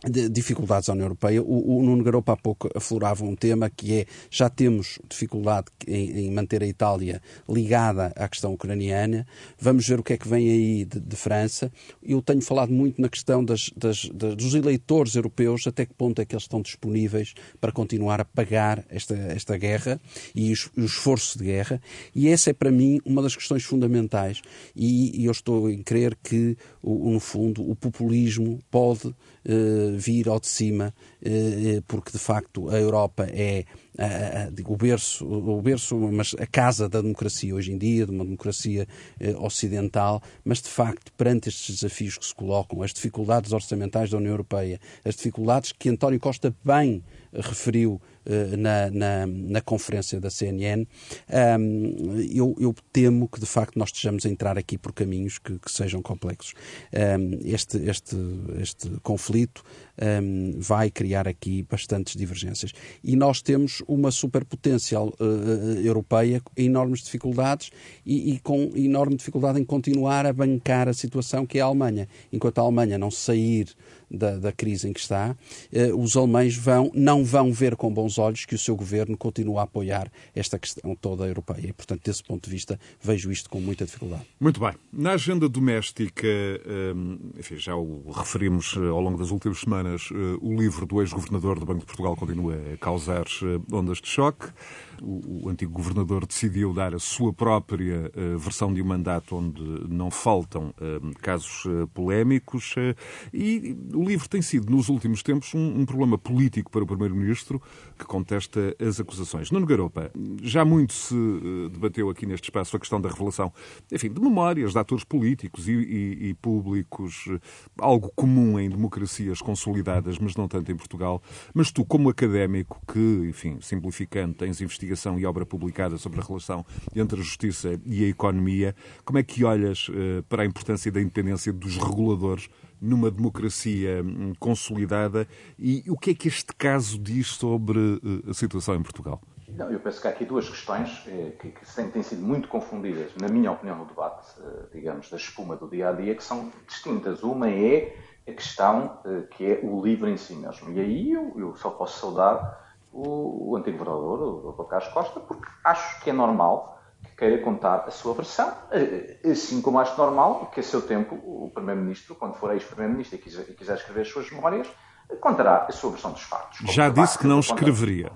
de dificuldades à União Europeia. O, o Nuno Garopa há pouco aflorava um tema que é já temos dificuldade em, em, manter a Itália ligada à questão ucraniana. Vamos ver o que é que vem aí de, de França. Eu tenho falado muito na questão das, das, das, dos eleitores europeus, até que ponto é que eles estão disponíveis para continuar a pagar esta, esta guerra e o, esforço de guerra. E essa é para mim uma das questões fundamentais. E, e eu estou em crer que, no fundo, o populismo pode vir ao de cima, eh, porque de facto a Europa é o berço, o berço, mas a casa da democracia hoje em dia, de uma democracia eh, ocidental, mas de facto, perante estes desafios que se colocam, as dificuldades orçamentais da União Europeia, as dificuldades que António Costa bem referiu na, na, na, conferência da CNN, um, eu, eu, temo que de facto nós estejamos a entrar aqui por caminhos que, que sejam complexos. Um, este, este, este conflito um, vai criar aqui bastantes divergências. E nós temos uma superpotência uh, europeia com enormes dificuldades e, e, com enorme dificuldade em continuar a bancar a situação que é a Alemanha. Enquanto a Alemanha não sair da, da crise em que está, uh, os alemães vão, não vão ver com bons olhos que o seu governo continua a apoiar esta questão toda europeia. E, portanto, desse ponto de vista, vejo isto com muita dificuldade. Muito bem. Na agenda doméstica, um, enfim, já o referimos ao longo das últimas semanas, uh, o livro do ex-governador do Banco de Portugal continua a causar uh, ondas de choque o, o, antigo governador decidiu dar a sua própria uh, versão de um mandato onde não faltam uh, casos uh, polémicos e o livro tem sido, nos últimos tempos, um, um problema político para o Primeiro-Ministro que contesta as acusações. Nuno Garopa, já muito se debateu aqui neste espaço a questão da revelação, enfim, de memórias de atores políticos e, e, e públicos, algo comum em democracias consolidadas, mas não tanto em Portugal. Mas tu, como académico, que, enfim, simplificando, tens investigação investigação e obra publicada sobre a relação entre a justiça e a economia. Como é que olhas uh, para a importância da independência dos reguladores numa democracia um, consolidada e o que é que este caso diz sobre uh, a situação em Portugal? Não, eu penso que há aqui duas questões eh, que, que têm, têm, sido muito confundidas, na minha opinião, no debate, eh, digamos, da espuma do dia a dia, que são distintas. Uma é a questão eh, que é o livro em si mesmo. E aí eu, eu só posso saudar o, o antigo governador, o Dr. Carlos Costa, porque acho que é normal que queira contar a sua versão, eh, assim como acho normal que a seu tempo o Primeiro-Ministro, quando for ex-Primeiro-Ministro e quiser, e quiser escrever as suas memórias, contará a sua versão dos factos. Já disse que não escreveria.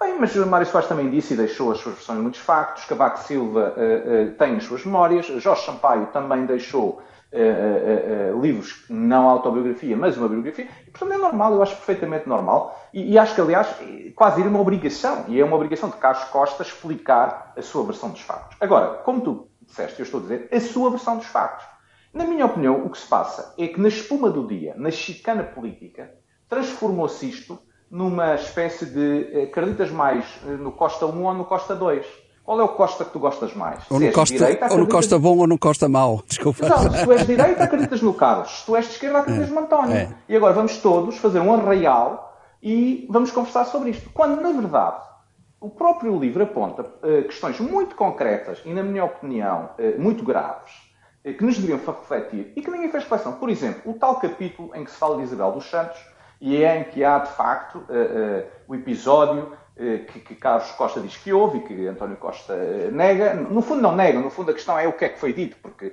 Bem, mas Mário Soares também disse e deixou as suas versões de muitos factos. Cavaco Silva uh, uh, tem as suas memórias. Jorge Sampaio também deixou uh, uh, livros, não autobiografia, mas uma biografia, e portanto é normal, eu acho perfeitamente normal, e, e, acho que, aliás, quase ir uma obrigação, e é uma obrigação de Carlos Costa explicar a sua versão dos factos. Agora, como tu disseste, eu estou a dizer, a sua versão dos factos. Na minha opinião, o que se passa é que na espuma do dia, na chicana política, transformou-se isto numa espécie de acreditas mais no Costa 1 ou no Costa 2. Qual é o Costa que tu gostas mais? Ou no Costa, direita, ou no Costa bom ou no Costa mau. Desculpa. Exato. Se tu és de [laughs] direita, acreditas no Carlos. Se tu és de esquerda, acreditas é, no António. É. E agora vamos todos fazer um arraial e vamos conversar sobre isto. Quando, na verdade, o próprio livro aponta uh, questões muito concretas e, na minha opinião, uh, muito graves, uh, que nos deveriam refletir e que ninguém fez reflexão. Por exemplo, o tal capítulo em que se fala de Isabel dos Santos e é em que há, de facto, o episódio que, que, Carlos Costa diz que houve e que António Costa nega. No fundo, não nega, no fundo, a questão é o que é que foi dito, porque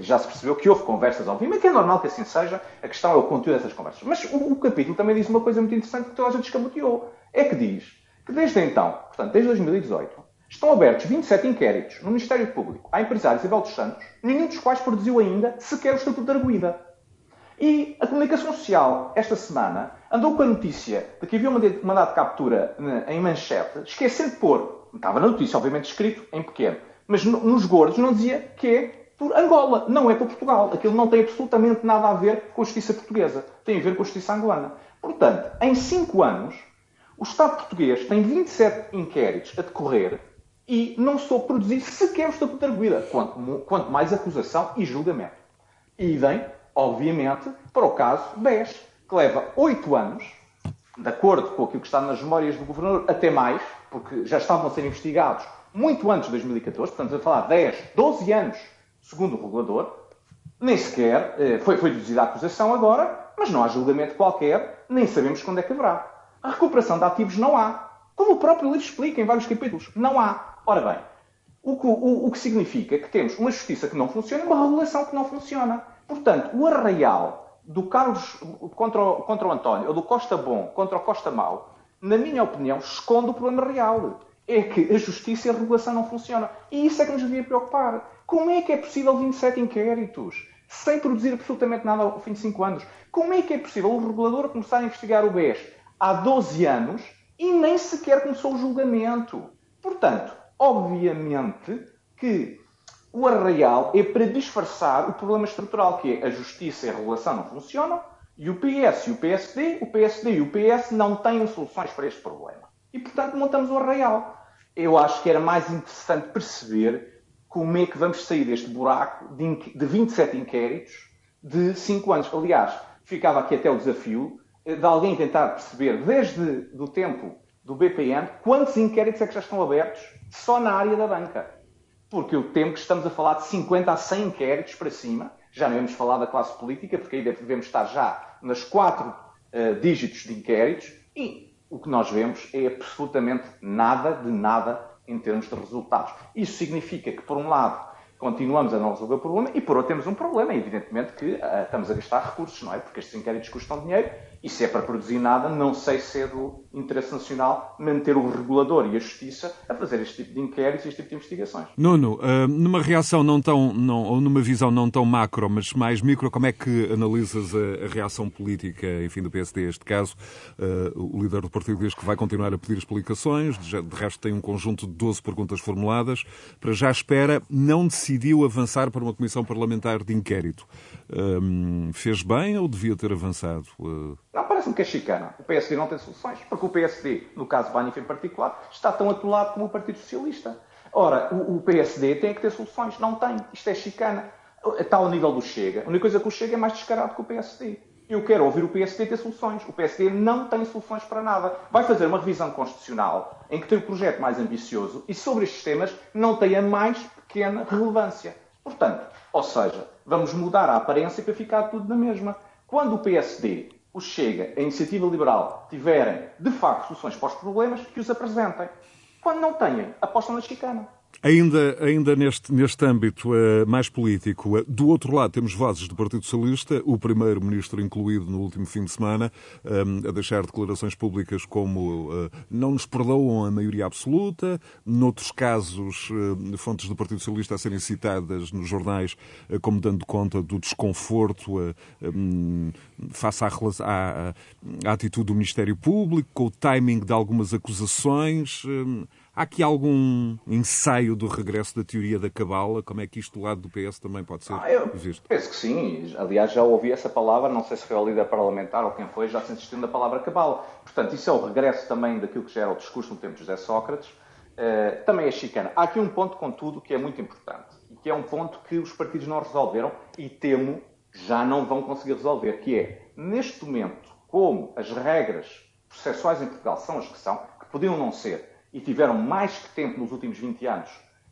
já se percebeu que houve conversas, obviamente, é normal que assim seja, a questão é o conteúdo dessas conversas. Mas o, o capítulo também diz uma coisa muito interessante que toda a gente escamoteou. É que diz que desde então, portanto, desde 2018, estão abertos 27 inquéritos no Ministério Público à empresária Isabel dos Santos, nenhum dos quais produziu ainda sequer o Estatuto de Arguida. E a comunicação social, esta semana, andou com a notícia de que havia um mandado de captura em manchete, esquecendo de pôr, estava na notícia, obviamente escrito em pequeno, mas nos gordos não dizia que é por Angola, não é por Portugal. Aquilo não tem absolutamente nada a ver com a justiça portuguesa, tem a ver com a justiça angolana. Portanto, em cinco anos, o Estado português tem 27 inquéritos a decorrer e não sou produzir sequer o Estatuto de Arguida, quanto, quanto mais acusação e julgamento. Idem, obviamente, para o caso 10, que leva 8 anos, de acordo com aquilo que está nas memórias do Governador, até mais, porque já estavam a ser investigados muito antes de 2014, portanto, a falar 10, 12 anos, segundo o regulador, nem sequer eh, foi, foi deduzida a acusação agora, mas não há julgamento qualquer, nem sabemos quando é que haverá. A recuperação de ativos não há. Como o próprio livro explica em vários capítulos, não há. Ora bem, o que, o, o que significa que temos uma justiça que não funciona e uma regulação que não funciona. Portanto, o arraial do Carlos contra o, contra o António ou do Costa Bom contra o Costa Mau, na minha opinião, esconde o problema real. É que a justiça e a regulação não funcionam. E isso é que nos devia preocupar. Como é que é possível 27 inquéritos sem produzir absolutamente nada ao fim de 5 anos? Como é que é possível o regulador começar a investigar o BES há 12 anos e nem sequer começou o julgamento. Portanto, obviamente que o arraial é para disfarçar o problema estrutural, que é a justiça e a regulação não funcionam, e o PS e o PSD, o PSD e o PS não têm soluções para este problema. E, portanto, montamos o arraial. Eu acho que era mais interessante perceber como é que vamos sair deste buraco de 27 inquéritos de 5 anos. Aliás, ficava aqui até o desafio de alguém tentar perceber, desde o tempo do BPN, quantos inquéritos é que já estão abertos só na área da banca. Porque eu temo que estamos a falar de 50 a 100 inquéritos para cima, já não vamos falar da classe política, porque aí devemos estar já nas quatro uh, dígitos de inquéritos, e o que nós vemos é absolutamente nada de nada em termos de resultados. Isso significa que, por um lado, continuamos a não resolver o problema e, por outro, temos um problema. Evidentemente que uh, estamos a gastar recursos, não é? Porque estes inquéritos custam dinheiro e se é para produzir nada, não sei se é do interesse nacional manter o regulador e a justiça a fazer este tipo de inquéritos e este tipo de investigações. Nuno, uh, numa reação não tão, não, ou numa visão não tão macro, mas mais micro, como é que analisas a, a reação política, enfim, do PSD, neste caso? Uh, o líder do partido diz que vai continuar a pedir explicações, de, resto tem um conjunto de 12 perguntas formuladas, para já espera, não decidiu avançar para uma comissão parlamentar de inquérito. Um, fez bem ou devia ter avançado? Não, parece-me que é chicana. O PSD não tem soluções, porque o PSD, no caso Banif em particular, está tão atolado como o Partido Socialista. Ora, o, o PSD tem que ter soluções. Não tem. Isto é chicana. Está ao nível do Chega. A única coisa que o Chega é mais descarado que o PSD. Eu quero ouvir o PSD ter soluções. O PSD não tem soluções para nada. Vai fazer uma revisão constitucional em que tem o projeto mais ambicioso e sobre estes temas não tem a mais pequena relevância. Portanto, ou seja, vamos mudar a aparência para ficar tudo na mesma. Quando o PSD, o Chega, a Iniciativa Liberal tiverem de facto soluções para os problemas, que os apresentem. Quando não têm, apostam na chicana. Ainda, ainda neste, neste âmbito uh, mais político, uh, do outro lado temos vozes do Partido Socialista, o primeiro-ministro incluído no último fim de semana, um, eh, a deixar declarações públicas como uh, não nos perdoam a maioria absoluta, noutros casos, fontes do Partido Socialista a serem citadas nos jornais como dando conta do desconforto um, face à, à, à, atitude do Ministério Público, com o timing de algumas acusações. Há aqui algum ensaio do regresso da teoria da cabala? Como é que isto do lado do PS também pode ser ah, eu visto? Penso que sim. Aliás, já ouvi essa palavra, não sei se foi o líder parlamentar ou quem foi, já se insistiu na palavra cabala. Portanto, isso é o regresso também daquilo que já era o discurso no tempo de José Sócrates. Uh, também é chicana. Há aqui um ponto, contudo, que é muito importante. E que é um ponto que os partidos não resolveram e temo já não vão conseguir resolver, que é, neste momento, como as regras processuais em Portugal são as que são, que podiam não ser, e tiveram mais que tempo nos últimos 20 anos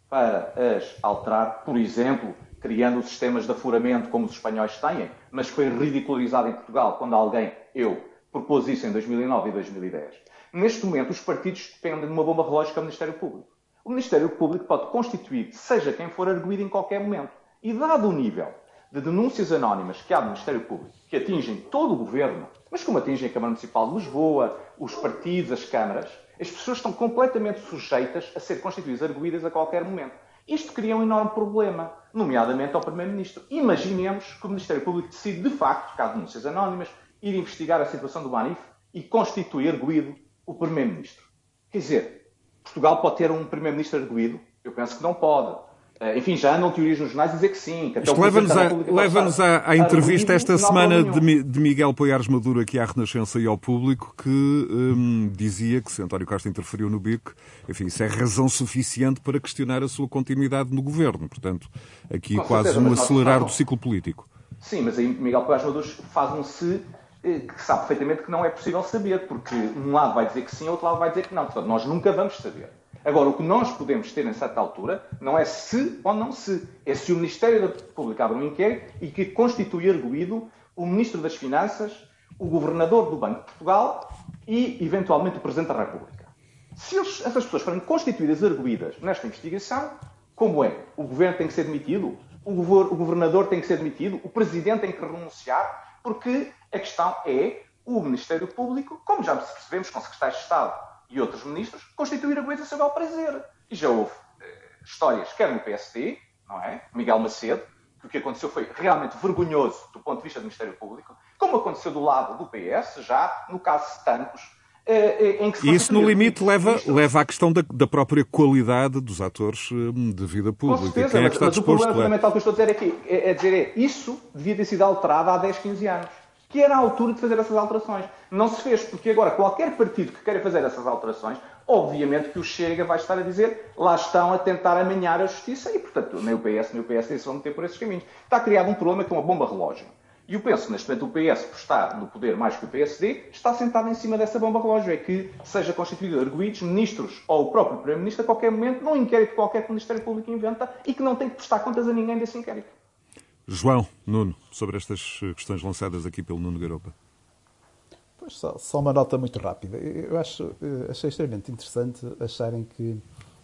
para as alterar, por exemplo, criando sistemas de afuramento como os espanhóis têm, mas foi ridicularizado em Portugal quando alguém, eu, propôs isso em 2009 e 2010. Neste momento, os partidos dependem de uma bomba relógica do Ministério Público. O Ministério Público pode constituir, seja quem for arguído em qualquer momento. E dado o nível de denúncias anónimas que há do Ministério Público, que atingem todo o governo, mas como atingem a Câmara Municipal de Lisboa, os partidos, as câmaras, as pessoas estão completamente sujeitas a ser constituídas arguídas a qualquer momento. Isto cria um enorme problema, nomeadamente ao Primeiro-Ministro. Imaginemos que o Ministério Público decide, de facto, caso denúncias anónimas, ir investigar a situação do Manif e constituir arguído o Primeiro-Ministro. Quer dizer, Portugal pode ter um Primeiro-Ministro arguído? Eu penso que não pode. Eh, enfim, já andam teorias nos jornais a dizer que sim. Que Isto leva-nos leva à, à, entrevista esta semana de, de, Miguel Poiares Maduro aqui à Renascença e ao público, que hum, dizia que se António Costa interferiu no BIC, enfim, isso é razão suficiente para questionar a sua continuidade no governo. Portanto, aqui Com quase certeza, um acelerar do ciclo político. Sim, mas aí Miguel Poiares Maduro faz um se eh, que sabe perfeitamente que não é possível saber, porque um lado vai dizer que sim, outro lado vai dizer que não. Portanto, nós nunca vamos saber. Agora, o que nós podemos ter em certa altura não é se ou não se, é se o Ministério da abre um inquérito e que constitui arguído o Ministro das Finanças, o Governador do Banco de Portugal e, eventualmente, o Presidente da República. Se eles, essas pessoas forem constituídas arguídas nesta investigação, como é? O Governo tem que ser demitido? O, o Governador tem que ser demitido? O Presidente tem que renunciar? Porque a questão é o Ministério Público, como já percebemos com secretários de Estado e outros ministros constituir a coisa a seu bel prazer. E já houve eh, histórias, quer no PSD, não é? Miguel Macedo, que o que aconteceu foi realmente vergonhoso do ponto de vista do Ministério Público, como aconteceu do lado do PS, já no caso de Tancos, eh, eh, e isso, no limite, leva, leva à questão da, da, própria qualidade dos atores de vida pública. Com certeza, Quem é que está mas, disposto, o problema fundamental que eu estou a dizer aqui é, é dizer é, isso devia ter sido alterado há 10, 15 anos que era a altura de fazer essas alterações. Não se fez, porque agora qualquer partido que queira fazer essas alterações, obviamente que o Chega vai estar a dizer lá estão a tentar amanhar a justiça e, portanto, nem o PS nem o PSD se vão meter por esses caminhos. Está criado um problema que é uma bomba relógio. E eu penso, neste momento, o PS, por estar no poder mais que o PSD, está sentado em cima dessa bomba relógio. É que seja constituído arguídos, ministros ou o próprio Primeiro-Ministro a qualquer momento, num inquérito qualquer que o Ministério Público inventa e que não tem que prestar contas a ninguém desse inquérito. João, Nuno, sobre estas questões lançadas aqui pelo Nuno Garopa. Pois só, só uma nota muito rápida. Eu acho, eh, achei extremamente interessante acharem que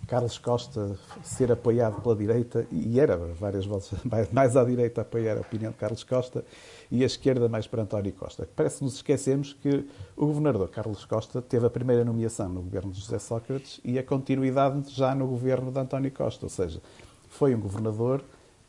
Carlos Costa ser apoiado pela direita, e era várias vezes [laughs] mais à direita apoiar a opinião de Carlos Costa e a esquerda mais para António Costa. Parece que nos esquecemos que o governador Carlos Costa teve a primeira nomeação no governo de José Sócrates e a continuidade já no governo de António Costa, ou seja, foi um governador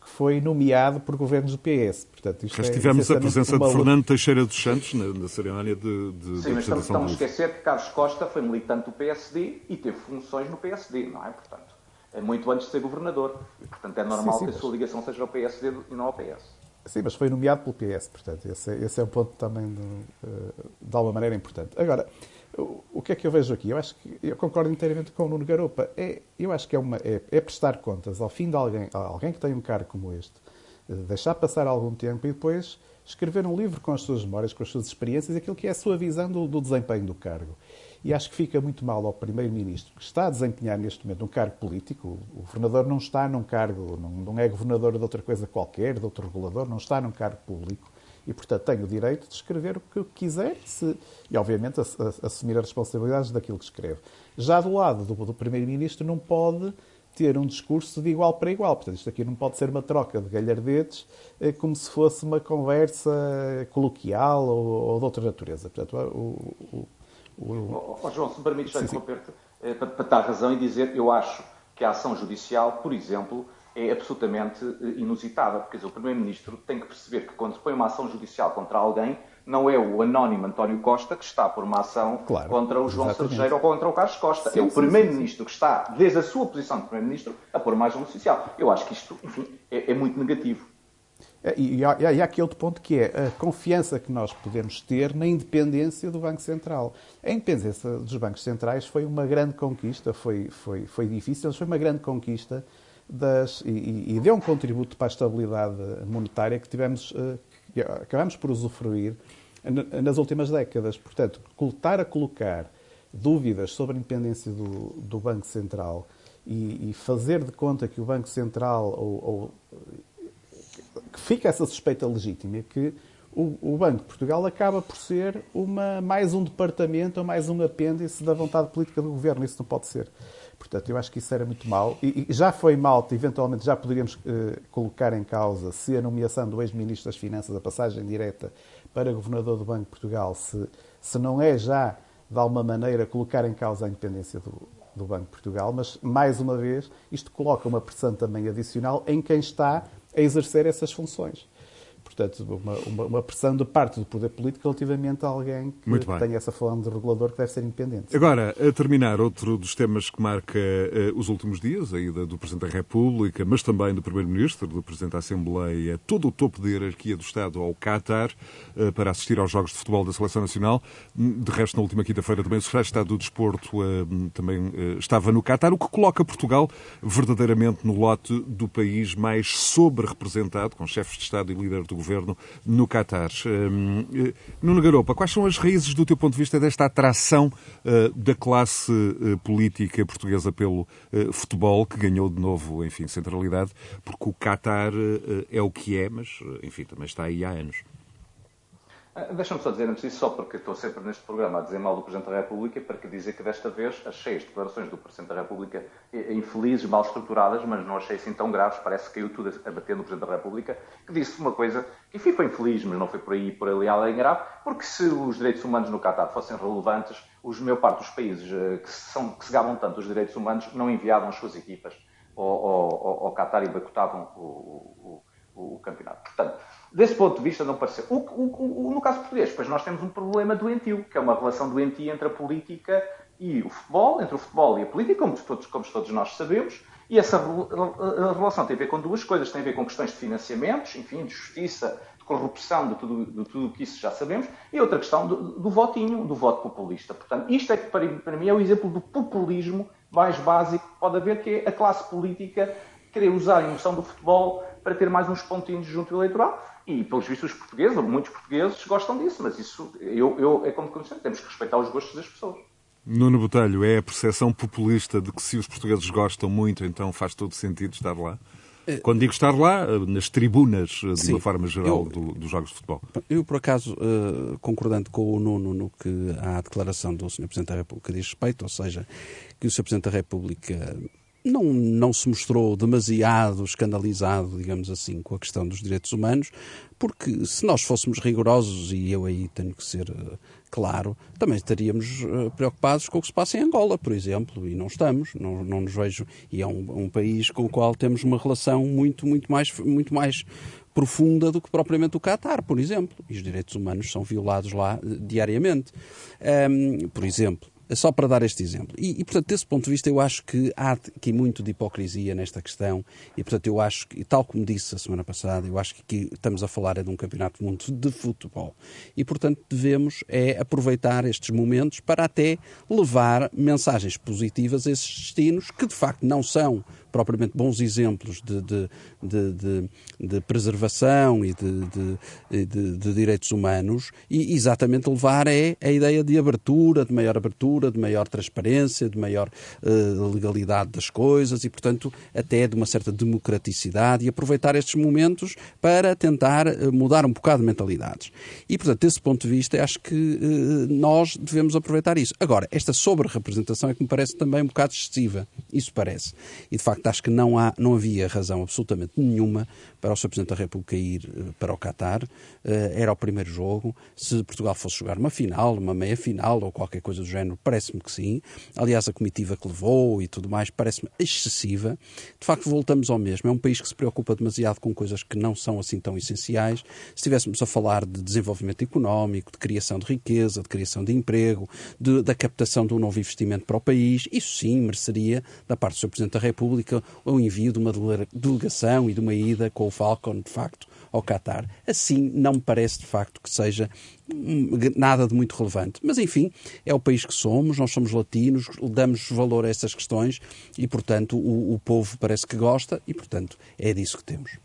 que foi nomeado por governos do PS. Portanto, isto Mas é tivemos a presença de Fernando Teixeira dos Santos na, na cerimónia de, de Sim, mas estamos, estamos a esquecer que Carlos Costa foi militante do PSD e teve funções no PSD, não é? Portanto, é muito antes de ser governador. E, portanto, é normal sim, sim, que a sua ligação seja ao PSD e não ao PS. Sim, mas foi nomeado pelo PS, portanto, esse, é, esse é um ponto também de, eh, de alguma maneira importante. Agora, o que é que eu vejo aqui? Eu acho que eu concordo inteiramente com o Nuno Garopa. É, eu acho que é, uma, é, é, prestar contas ao fim de alguém, alguém que tem um cargo como este, eh, deixar passar algum tempo e depois escrever um livro com as suas memórias, com as suas experiências, aquilo que é a sua visão do, do desempenho do cargo. E acho que fica muito mal ao Primeiro-Ministro, que está a desempenhar neste momento um cargo político. O governador não está num cargo, não, não é governador de outra coisa qualquer, de outro regulador, não está num cargo público e, portanto, tem o direito de escrever o que quiser se, e, obviamente, a, a, assumir as responsabilidades daquilo que escreve. Já do lado do, do Primeiro-Ministro não pode ter um discurso de igual para igual. Portanto, isto aqui não pode ser uma troca de galhardetes eh, como se fosse uma conversa coloquial ou, ou de outra natureza. Portanto, o, o, o... Oh, João, se me permites interromper-te, eh, para, para dar razão e dizer, eu acho que a ação judicial, por exemplo, é absolutamente eh, inusitada, porque dizer, o Primeiro-Ministro tem que perceber que quando se põe uma ação judicial contra alguém, não é o anónimo António Costa que está por uma ação claro, contra o João Sergeiro ou contra o Carlos Costa. Sim, é o Primeiro-Ministro que está, desde a sua posição de Primeiro-Ministro, a pôr uma ação judicial. Eu acho que isto, enfim, é, é muito negativo. É, e há, e há aqui outro ponto que é a confiança que nós podemos ter na independência do Banco Central. A independência dos bancos centrais foi uma grande conquista, foi, foi, foi difícil, mas foi uma grande conquista das, e, e, deu um contributo para a estabilidade monetária que tivemos, uh, que acabamos por usufruir nas últimas décadas. Portanto, estar a colocar dúvidas sobre a independência do, do Banco Central e, e, fazer de conta que o Banco Central ou, ou que fica essa suspeita legítima que o, o, Banco de Portugal acaba por ser uma, mais um departamento ou mais um apêndice da vontade política do governo. Isso não pode ser. Portanto, eu acho que isso era muito mal. E, e já foi mal, eventualmente já poderíamos eh, colocar em causa se a nomeação do ex-ministro das Finanças, a passagem direta para governador do Banco de Portugal, se, se não é já, de alguma maneira, colocar em causa a independência do, do Banco de Portugal. Mas, mais uma vez, isto coloca uma pressão também adicional em quem está a exercer essas funções. Portanto, uma, uma, uma, pressão de parte do poder político relativamente a alguém que tenha essa forma de regulador que deve ser independente. Agora, a terminar, outro dos temas que marca uh, os últimos dias, a ida do Presidente da República, mas também do Primeiro-Ministro, do Presidente da Assembleia, todo o topo de hierarquia do Estado ao Qatar, uh, para assistir aos Jogos de Futebol da Seleção Nacional. De resto, na última quinta-feira também o Secretário de Estado do Desporto uh, também estava no Qatar, o que coloca Portugal verdadeiramente no lote do país mais sobre-representado, com chefes de Estado e líder do governo no Qatar. Hum, eh, Nuno Garopa, quais são as raízes, do teu ponto de vista, desta atração eh, da classe eh, política portuguesa pelo futebol, que ganhou de novo, enfim, centralidade, porque o Qatar é o que é, mas, enfim, também está aí há anos. Ah, deixa-me só dizer antes disso, só porque estou sempre neste programa a dizer mal do Presidente da República, para que dizer que desta vez achei as declarações do Presidente da República infelizes, mal estruturadas, mas não achei assim tão graves, parece que caiu tudo a bater no Presidente da República, que disse uma coisa que, foi infeliz, mas não foi por aí por ali além grave, porque se os direitos humanos no Qatar fossem relevantes, os meu parte dos países eh, que, são, que se gabam tanto os direitos humanos não enviavam as suas equipas ao, ao, ao Qatar e boicotavam o, o, o campeonato. Portanto, desse ponto de vista, não pareceu. O, o, o, no caso português, pois nós temos um problema doentio, que é uma relação doentia entre a política e o futebol, entre o futebol e a política, como todos, como todos nós sabemos, e essa relação tem a ver com duas coisas. Tem a ver com questões de financiamentos, enfim, de justiça, de corrupção, de tudo, de tudo que isso já sabemos, e outra questão do, do votinho, do voto populista. Portanto, isto é que para, para mim é o exemplo do populismo mais básico que pode haver, que é a classe política querer usar a emoção do futebol para ter mais uns pontinhos junto eleitoral. E, pelos vistos, os portugueses, ou muitos portugueses, gostam disso, mas isso eu, eu, é como conhecemos, temos que respeitar os gostos das pessoas. Nuno Botelho, é a percepção populista de que se os portugueses gostam muito, então faz todo sentido estar lá? É. Quando digo estar lá, nas tribunas, de Sim, uma forma geral, eu, do, dos jogos de futebol. Eu, por acaso, uh, concordando com o Nuno no que à declaração do Sr. Presidente da República diz respeito, ou seja, que o Sr. Presidente da República não, não se mostrou demasiado escandalizado, digamos assim, com a questão dos direitos humanos, porque se nós fôssemos rigorosos, e eu aí tenho que ser uh, claro, também estaríamos uh, preocupados com o que se passa em Angola, por exemplo, e não estamos, não, não nos vejo, e é um, um país com o qual temos uma relação muito, muito mais, muito mais profunda do que propriamente o Qatar, por exemplo. E os direitos humanos são violados lá uh, diariamente. Um, por exemplo, só para dar este exemplo. E, e, portanto, desse ponto de vista, eu acho que há aqui muito de hipocrisia nesta questão. E, portanto, eu acho que, tal como disse a semana passada, eu acho que aqui estamos a falar é de um campeonato do mundo de futebol. E, portanto, devemos é aproveitar estes momentos para até levar mensagens positivas a esses destinos que, de facto, não são propriamente bons exemplos de, de, de, de preservação e de, direitos humanos e exatamente levar é a ideia de abertura, de maior abertura, de maior transparência, de maior uh, legalidade das coisas e, portanto, até de uma certa democraticidade e aproveitar estes momentos para tentar uh, mudar um bocado de mentalidades. E, portanto, desse ponto de vista, acho que uh, nós devemos aproveitar isso. Agora, esta sobre-representação é que me parece também um bocado excessiva. Isso parece. E, de facto, acho que não, há, não havia razão absolutamente nenhuma para o Sr. Presidente da República ir eh, para o Qatar. Eh, era o primeiro jogo. Se Portugal fosse jogar uma final, uma meia-final ou qualquer coisa do género, parece-me que sim. Aliás, a comitiva que levou e tudo mais parece-me excessiva. De facto, voltamos ao mesmo. É um país que se preocupa demasiado com coisas que não são assim tão essenciais. Se estivéssemos a falar de desenvolvimento económico, de criação de riqueza, de criação de emprego, de, da captação de um novo investimento para o país, isso sim mereceria, da parte do Sr. Presidente da República, o envio de uma delegação e de uma ida com o Falcon, de facto, ao Qatar. Assim, não me parece, de facto, que seja hum, nada de muito relevante. Mas, enfim, é o país que somos, nós somos latinos, damos valor a essas questões e, portanto, o, o povo parece que gosta e, portanto, é disso que temos.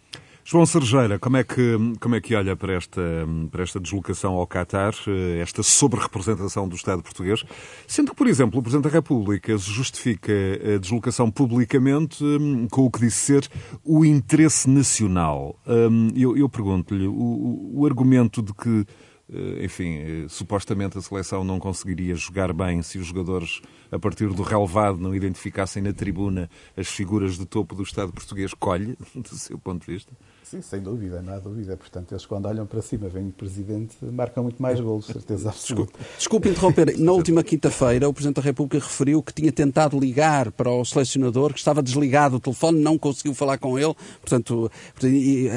João Sergeira, como é que, como é que olha para esta, para esta deslocação ao Qatar, eh, esta sobre-representação do Estado português, sendo que, por exemplo, o Presidente da República justifica a deslocação publicamente hum, com o que disse ser o interesse nacional. Hum, eu, eu pergunto-lhe, o, o argumento de que eh, enfim, eh, supostamente a seleção não conseguiria jogar bem se os jogadores, a partir do relevado, não identificassem na tribuna as figuras de topo do Estado português, colhe, [laughs] do seu ponto de vista? Sim, sem dúvida, não há dúvida. Portanto, eles quando olham para cima, vem o Presidente, marcam muito mais golos, certeza absoluta. Desculpe, desculpe interromper. Na última quinta-feira, o Presidente da República referiu que tinha tentado ligar para o selecionador, que estava desligado o telefone, não conseguiu falar com ele. Portanto,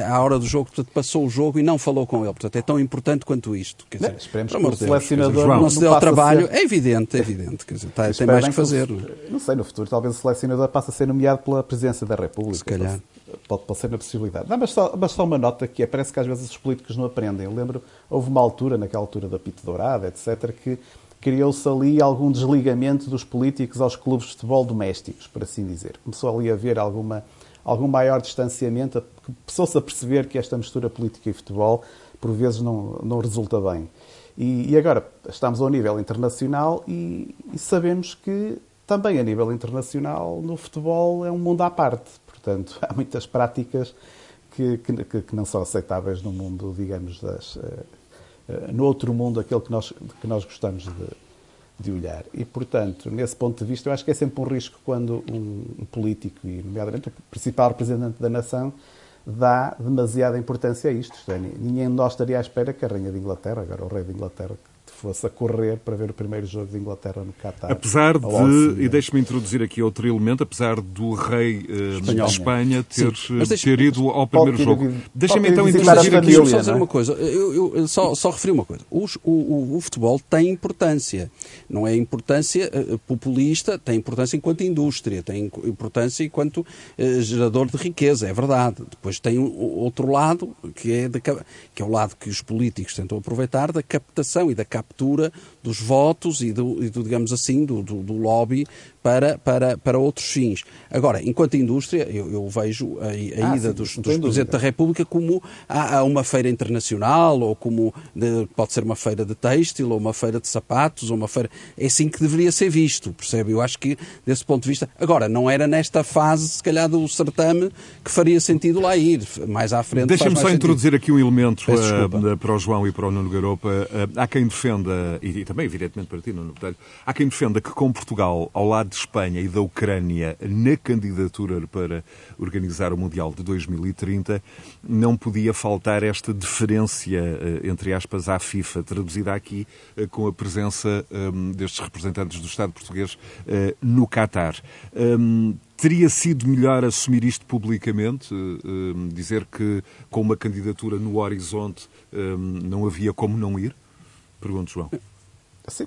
à hora do jogo, portanto, passou o jogo e não falou com ele. Portanto, é tão importante quanto isto. Quer dizer, não, esperemos que o selecionador dizer, não, não se dê ao trabalho. Ser... É evidente, é evidente. Quer dizer, tá, tem mais que fazer. Que, não sei, no futuro, talvez o selecionador passe a ser nomeado pela Presidência da República. Se calhar. Pode, pode ser uma possibilidade. Não, mas, só, mas só uma nota que é, parece que às vezes os políticos não aprendem. Eu lembro, houve uma altura, naquela altura da Pito Dourada, etc., que criou-se ali algum desligamento dos políticos aos clubes de futebol domésticos, por assim dizer. Começou ali a haver alguma, algum maior distanciamento, começou-se a perceber que esta mistura política e futebol, por vezes, não, não resulta bem. E, e agora estamos ao nível internacional e, e sabemos que também a nível internacional no futebol é um mundo à parte. Portanto, [laughs] há muitas práticas que, que, que não são aceitáveis no mundo, digamos, das, uh, uh, no outro mundo, aquele que nós, que nós gostamos de, de olhar. E, portanto, nesse ponto de vista, eu acho que é sempre um risco quando um, um político, e nomeadamente o principal representante da nação, dá demasiada importância a isto. É, ninguém de nós estaria à espera que a Rainha de Inglaterra, agora o Rei de Inglaterra, fosse a correr para ver o primeiro jogo de Inglaterra no Qatar. Apesar de, e deixe-me introduzir aqui outro elemento, apesar do rei uh, de Espanha ter, ter ido ao primeiro jogo. Deixa-me então introduzir aqui... Deixa-me só dizer uma coisa, eu, eu só, só referi uma coisa. O, o, o, futebol tem importância, não é importância uh, populista, tem importância enquanto indústria, tem importância enquanto uh, gerador de riqueza, é verdade. Depois tem o, outro lado, que é, de, que é o lado que os políticos tentam aproveitar da captação e da captação captura dos votos e do, e do digamos assim, do, do, do, lobby para, para, para outros fins. Agora, enquanto indústria, eu, eu vejo a, a ah, ida sim, dos, dos Presidentes da República como a, a, uma feira internacional, ou como de, pode ser uma feira de têxtil, ou uma feira de sapatos, ou uma feira. É assim que deveria ser visto, percebe? Eu acho que, desse ponto de vista. Agora, não era nesta fase, se calhar, do certame que faria sentido lá ir. Mais à frente. Deixa-me só sentido. introduzir aqui um elemento uh, para o João e para o Nuno Garopa. Uh, há quem defenda, e, e, também, evidentemente, para ti, Nuno Botelho, há quem defenda que com Portugal ao lado de Espanha e da Ucrânia na candidatura para organizar o Mundial de 2030, não podia faltar esta deferência, eh, entre aspas, à FIFA, traduzida aqui eh, com a presença um, destes representantes do Estado português uh, no Qatar. Um, Teria sido melhor assumir isto publicamente, dizer que com uma candidatura no horizonte não havia como não ir? Pergunto, João. Sim,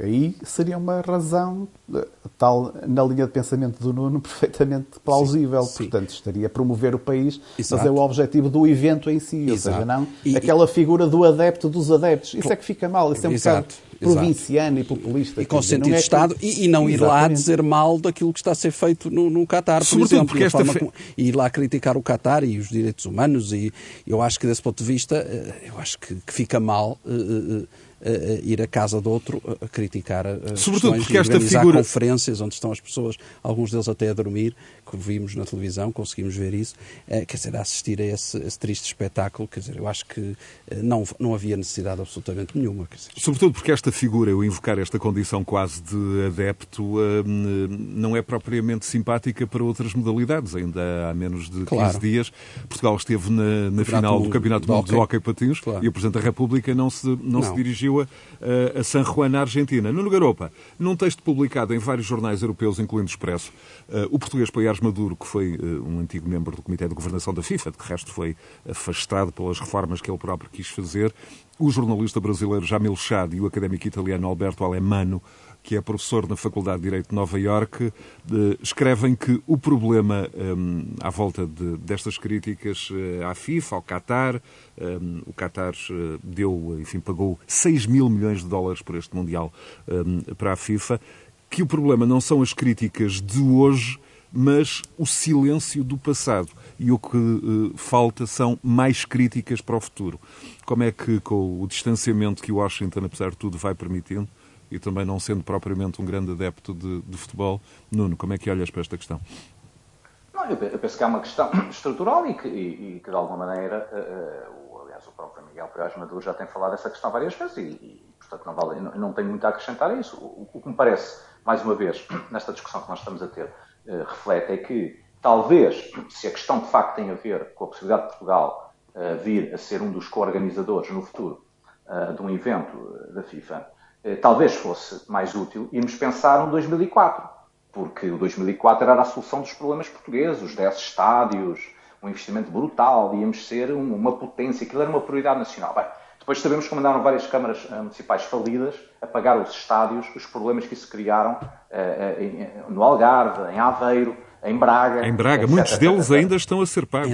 aí seria uma razão eh, tal na linha de pensamento do Nuno [laughs] perfeitamente plausível. Sim, sim. Portanto, estaria a promover o país, Exato. mas é o objetivo do evento em si, Exato. ou seja, não e, aquela figura do adepto dos adeptos. Isso é que fica mal, isso é um Exato. bocado provinciano e populista. E com dizer, sentido de é Estado, que... e, e, não ir Exatamente. lá dizer mal daquilo que está a ser feito no, no Qatar, por Sobretudo exemplo. Porque esta fe... E ir lá criticar o Qatar e os direitos humanos, e eu acho que desse ponto de vista, eh, eu acho que, que fica mal. Uh, uh, ir à casa de outro a criticar as Sobretudo porque esta figura... conferências onde estão as pessoas, alguns deles até a dormir, que vimos na televisão, conseguimos ver isso, uh, quer dizer, a assistir a esse, esse, triste espetáculo, quer dizer, eu acho que uh, não, não havia necessidade absolutamente nenhuma. Sobretudo porque esta figura, eu invocar esta condição quase de adepto, não é propriamente simpática para outras modalidades. Ainda há menos de 15 claro. dias, Portugal esteve na, na final do Campeonato Mundo de Hockey Patins claro. e o Presidente da República não se, não, não. se dirigiu a, a San Juan, na Argentina. Nuno Garopa, num texto publicado em vários jornais europeus, incluindo Expresso, uh, o português Poiares Maduro, que foi uh, um antigo membro do Comitê de Governação da FIFA, de que resto foi afastado pelas reformas que ele próprio quis fazer, o jornalista brasileiro Jamil Chad e o académico italiano Alberto Alemano que é professor na Faculdade de Direito de Nova Iorque, escrevem que o problema um, à volta de, destas críticas uh, à FIFA, ao Qatar, um, o Qatar uh, deu, enfim, pagou 6 mil milhões de dólares por este Mundial um, para a FIFA, que o problema não são as críticas de hoje, mas o silêncio do passado. E o que uh, falta são mais críticas para o futuro. Como é que, com o distanciamento que Washington, apesar de tudo, vai permitindo, e também não sendo propriamente um grande adepto de, de futebol, Nuno, como é que olhas para esta questão? Não, eu penso que é uma questão [coughs] estrutural e que, e, e que de alguma maneira, uh, aliás, o próprio Miguel Pérez Maduro já tem falado dessa questão várias vezes e, e portanto, não, vale, não, não tenho muito a acrescentar a isso. O, o, que me parece, mais uma vez, [coughs] nesta discussão que nós estamos a ter, uh, reflete é que, talvez, se a questão de facto tem a ver com a possibilidade de Portugal vir a ser um dos co-organizadores no futuro de um evento da FIFA, talvez fosse mais útil irmos pensar no 2004 porque o 2004 era a solução dos problemas portugueses, os 10 estádios, um investimento brutal, íamos ser uma potência, aquilo era uma prioridade nacional. Bem, depois sabemos que mandaram várias câmaras eh, municipais falidas a pagar os estádios, os problemas que isso criaram uh, no Algarve, em Aveiro, em Braga. Em Braga, etc, muitos etc, deles etc. ainda estão a ser pagos,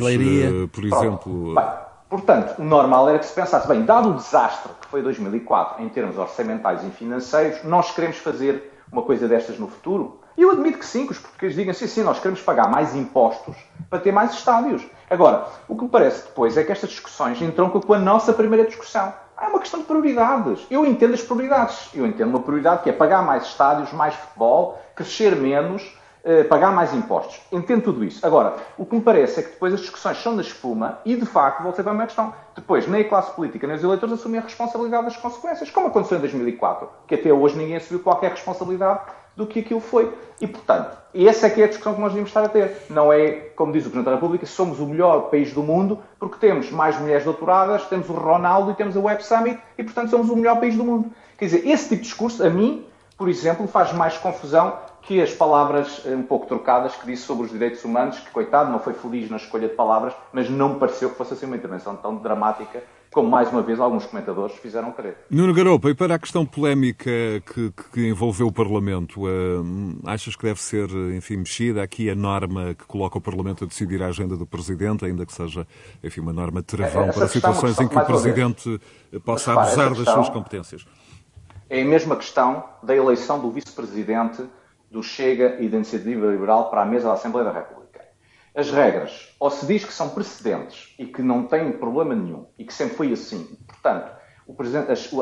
por exemplo. Bem, portanto, o normal era que se pensasse, bem, dado o desastre que foi 2004 em termos orçamentais e financeiros, nós queremos fazer uma coisa destas no futuro? E eu admito que sim, que os portugueses digam sim, sim, nós queremos pagar mais impostos para ter mais estádios. Agora, o que me parece depois é que estas discussões entroncam com a nossa primeira discussão. É uma questão de prioridades. Eu entendo as prioridades. Eu entendo uma prioridade que é pagar mais estádios, mais futebol, crescer menos, eh, pagar mais impostos. Entendo tudo isso. Agora, o que me parece é que depois as discussões são da espuma e, de facto, voltei para a minha questão. Depois, nem a classe política, nem os eleitores assumem a responsabilidade das consequências, como aconteceu em 2004, que até hoje ninguém assumiu qualquer responsabilidade do que aquilo foi. E, portanto, essa é que é a discussão que nós devíamos estar a ter. Não é, como diz o Presidente da República, somos o melhor país do mundo porque temos mais mulheres doutoradas, temos o Ronaldo e temos a Web Summit e, portanto, somos o melhor país do mundo. Quer dizer, esse tipo de discurso, a mim, por exemplo, faz mais confusão que as palavras eh, um pouco trocadas que disse sobre os direitos humanos, que, coitado, não foi feliz na escolha de palavras, mas não me pareceu que fosse assim uma intervenção tão dramática como mais uma vez alguns comentadores fizeram crer. Nuno Garopa, e para a questão polémica que, que envolveu o Parlamento, uh, achas que deve ser, enfim, mexida aqui a norma que coloca o Parlamento a decidir a agenda do Presidente, ainda que seja, enfim, uma norma travão Essa para situações em que o Presidente possa Mas, abusar das suas competências? É a mesma questão da eleição do Vice-Presidente do Chega e da Iniciativa Liberal para a mesa da Assembleia da República. As regras, ou se diz que são precedentes e que não têm problema nenhum e que sempre foi assim, portanto,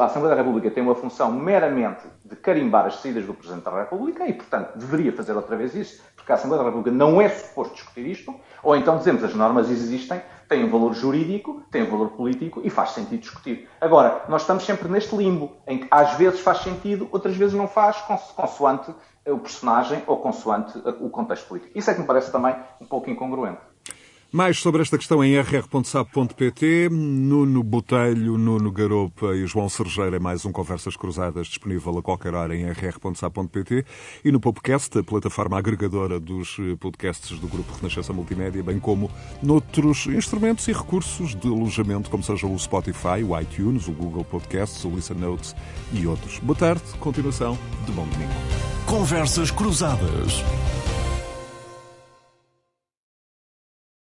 a Assembleia da República tem uma função meramente de carimbar as saídas do Presidente da República e, portanto, deveria fazer outra vez isso, porque a Assembleia da República não é suposto discutir isto, ou então dizemos as normas existem, têm um valor jurídico, têm um valor político e faz sentido discutir. Agora, nós estamos sempre neste limbo, em que às vezes faz sentido, outras vezes não faz, consoante o personagem ou consoante o contexto político. Isso é que me parece também um pouco incongruente. Mais sobre esta questão em rr.sab.pt. Nuno Botelho, Nuno Garopa e João Sergeira, é mais um Conversas Cruzadas disponível a qualquer hora em rr.sab.pt e no Popcast, a plataforma agregadora dos podcasts do Grupo Renascença Multimédia, bem como noutros instrumentos e recursos de alojamento, como seja o Spotify, o iTunes, o Google Podcasts, o Listen Notes e outros. Boa tarde, continuação de bom domingo. Conversas Cruzadas.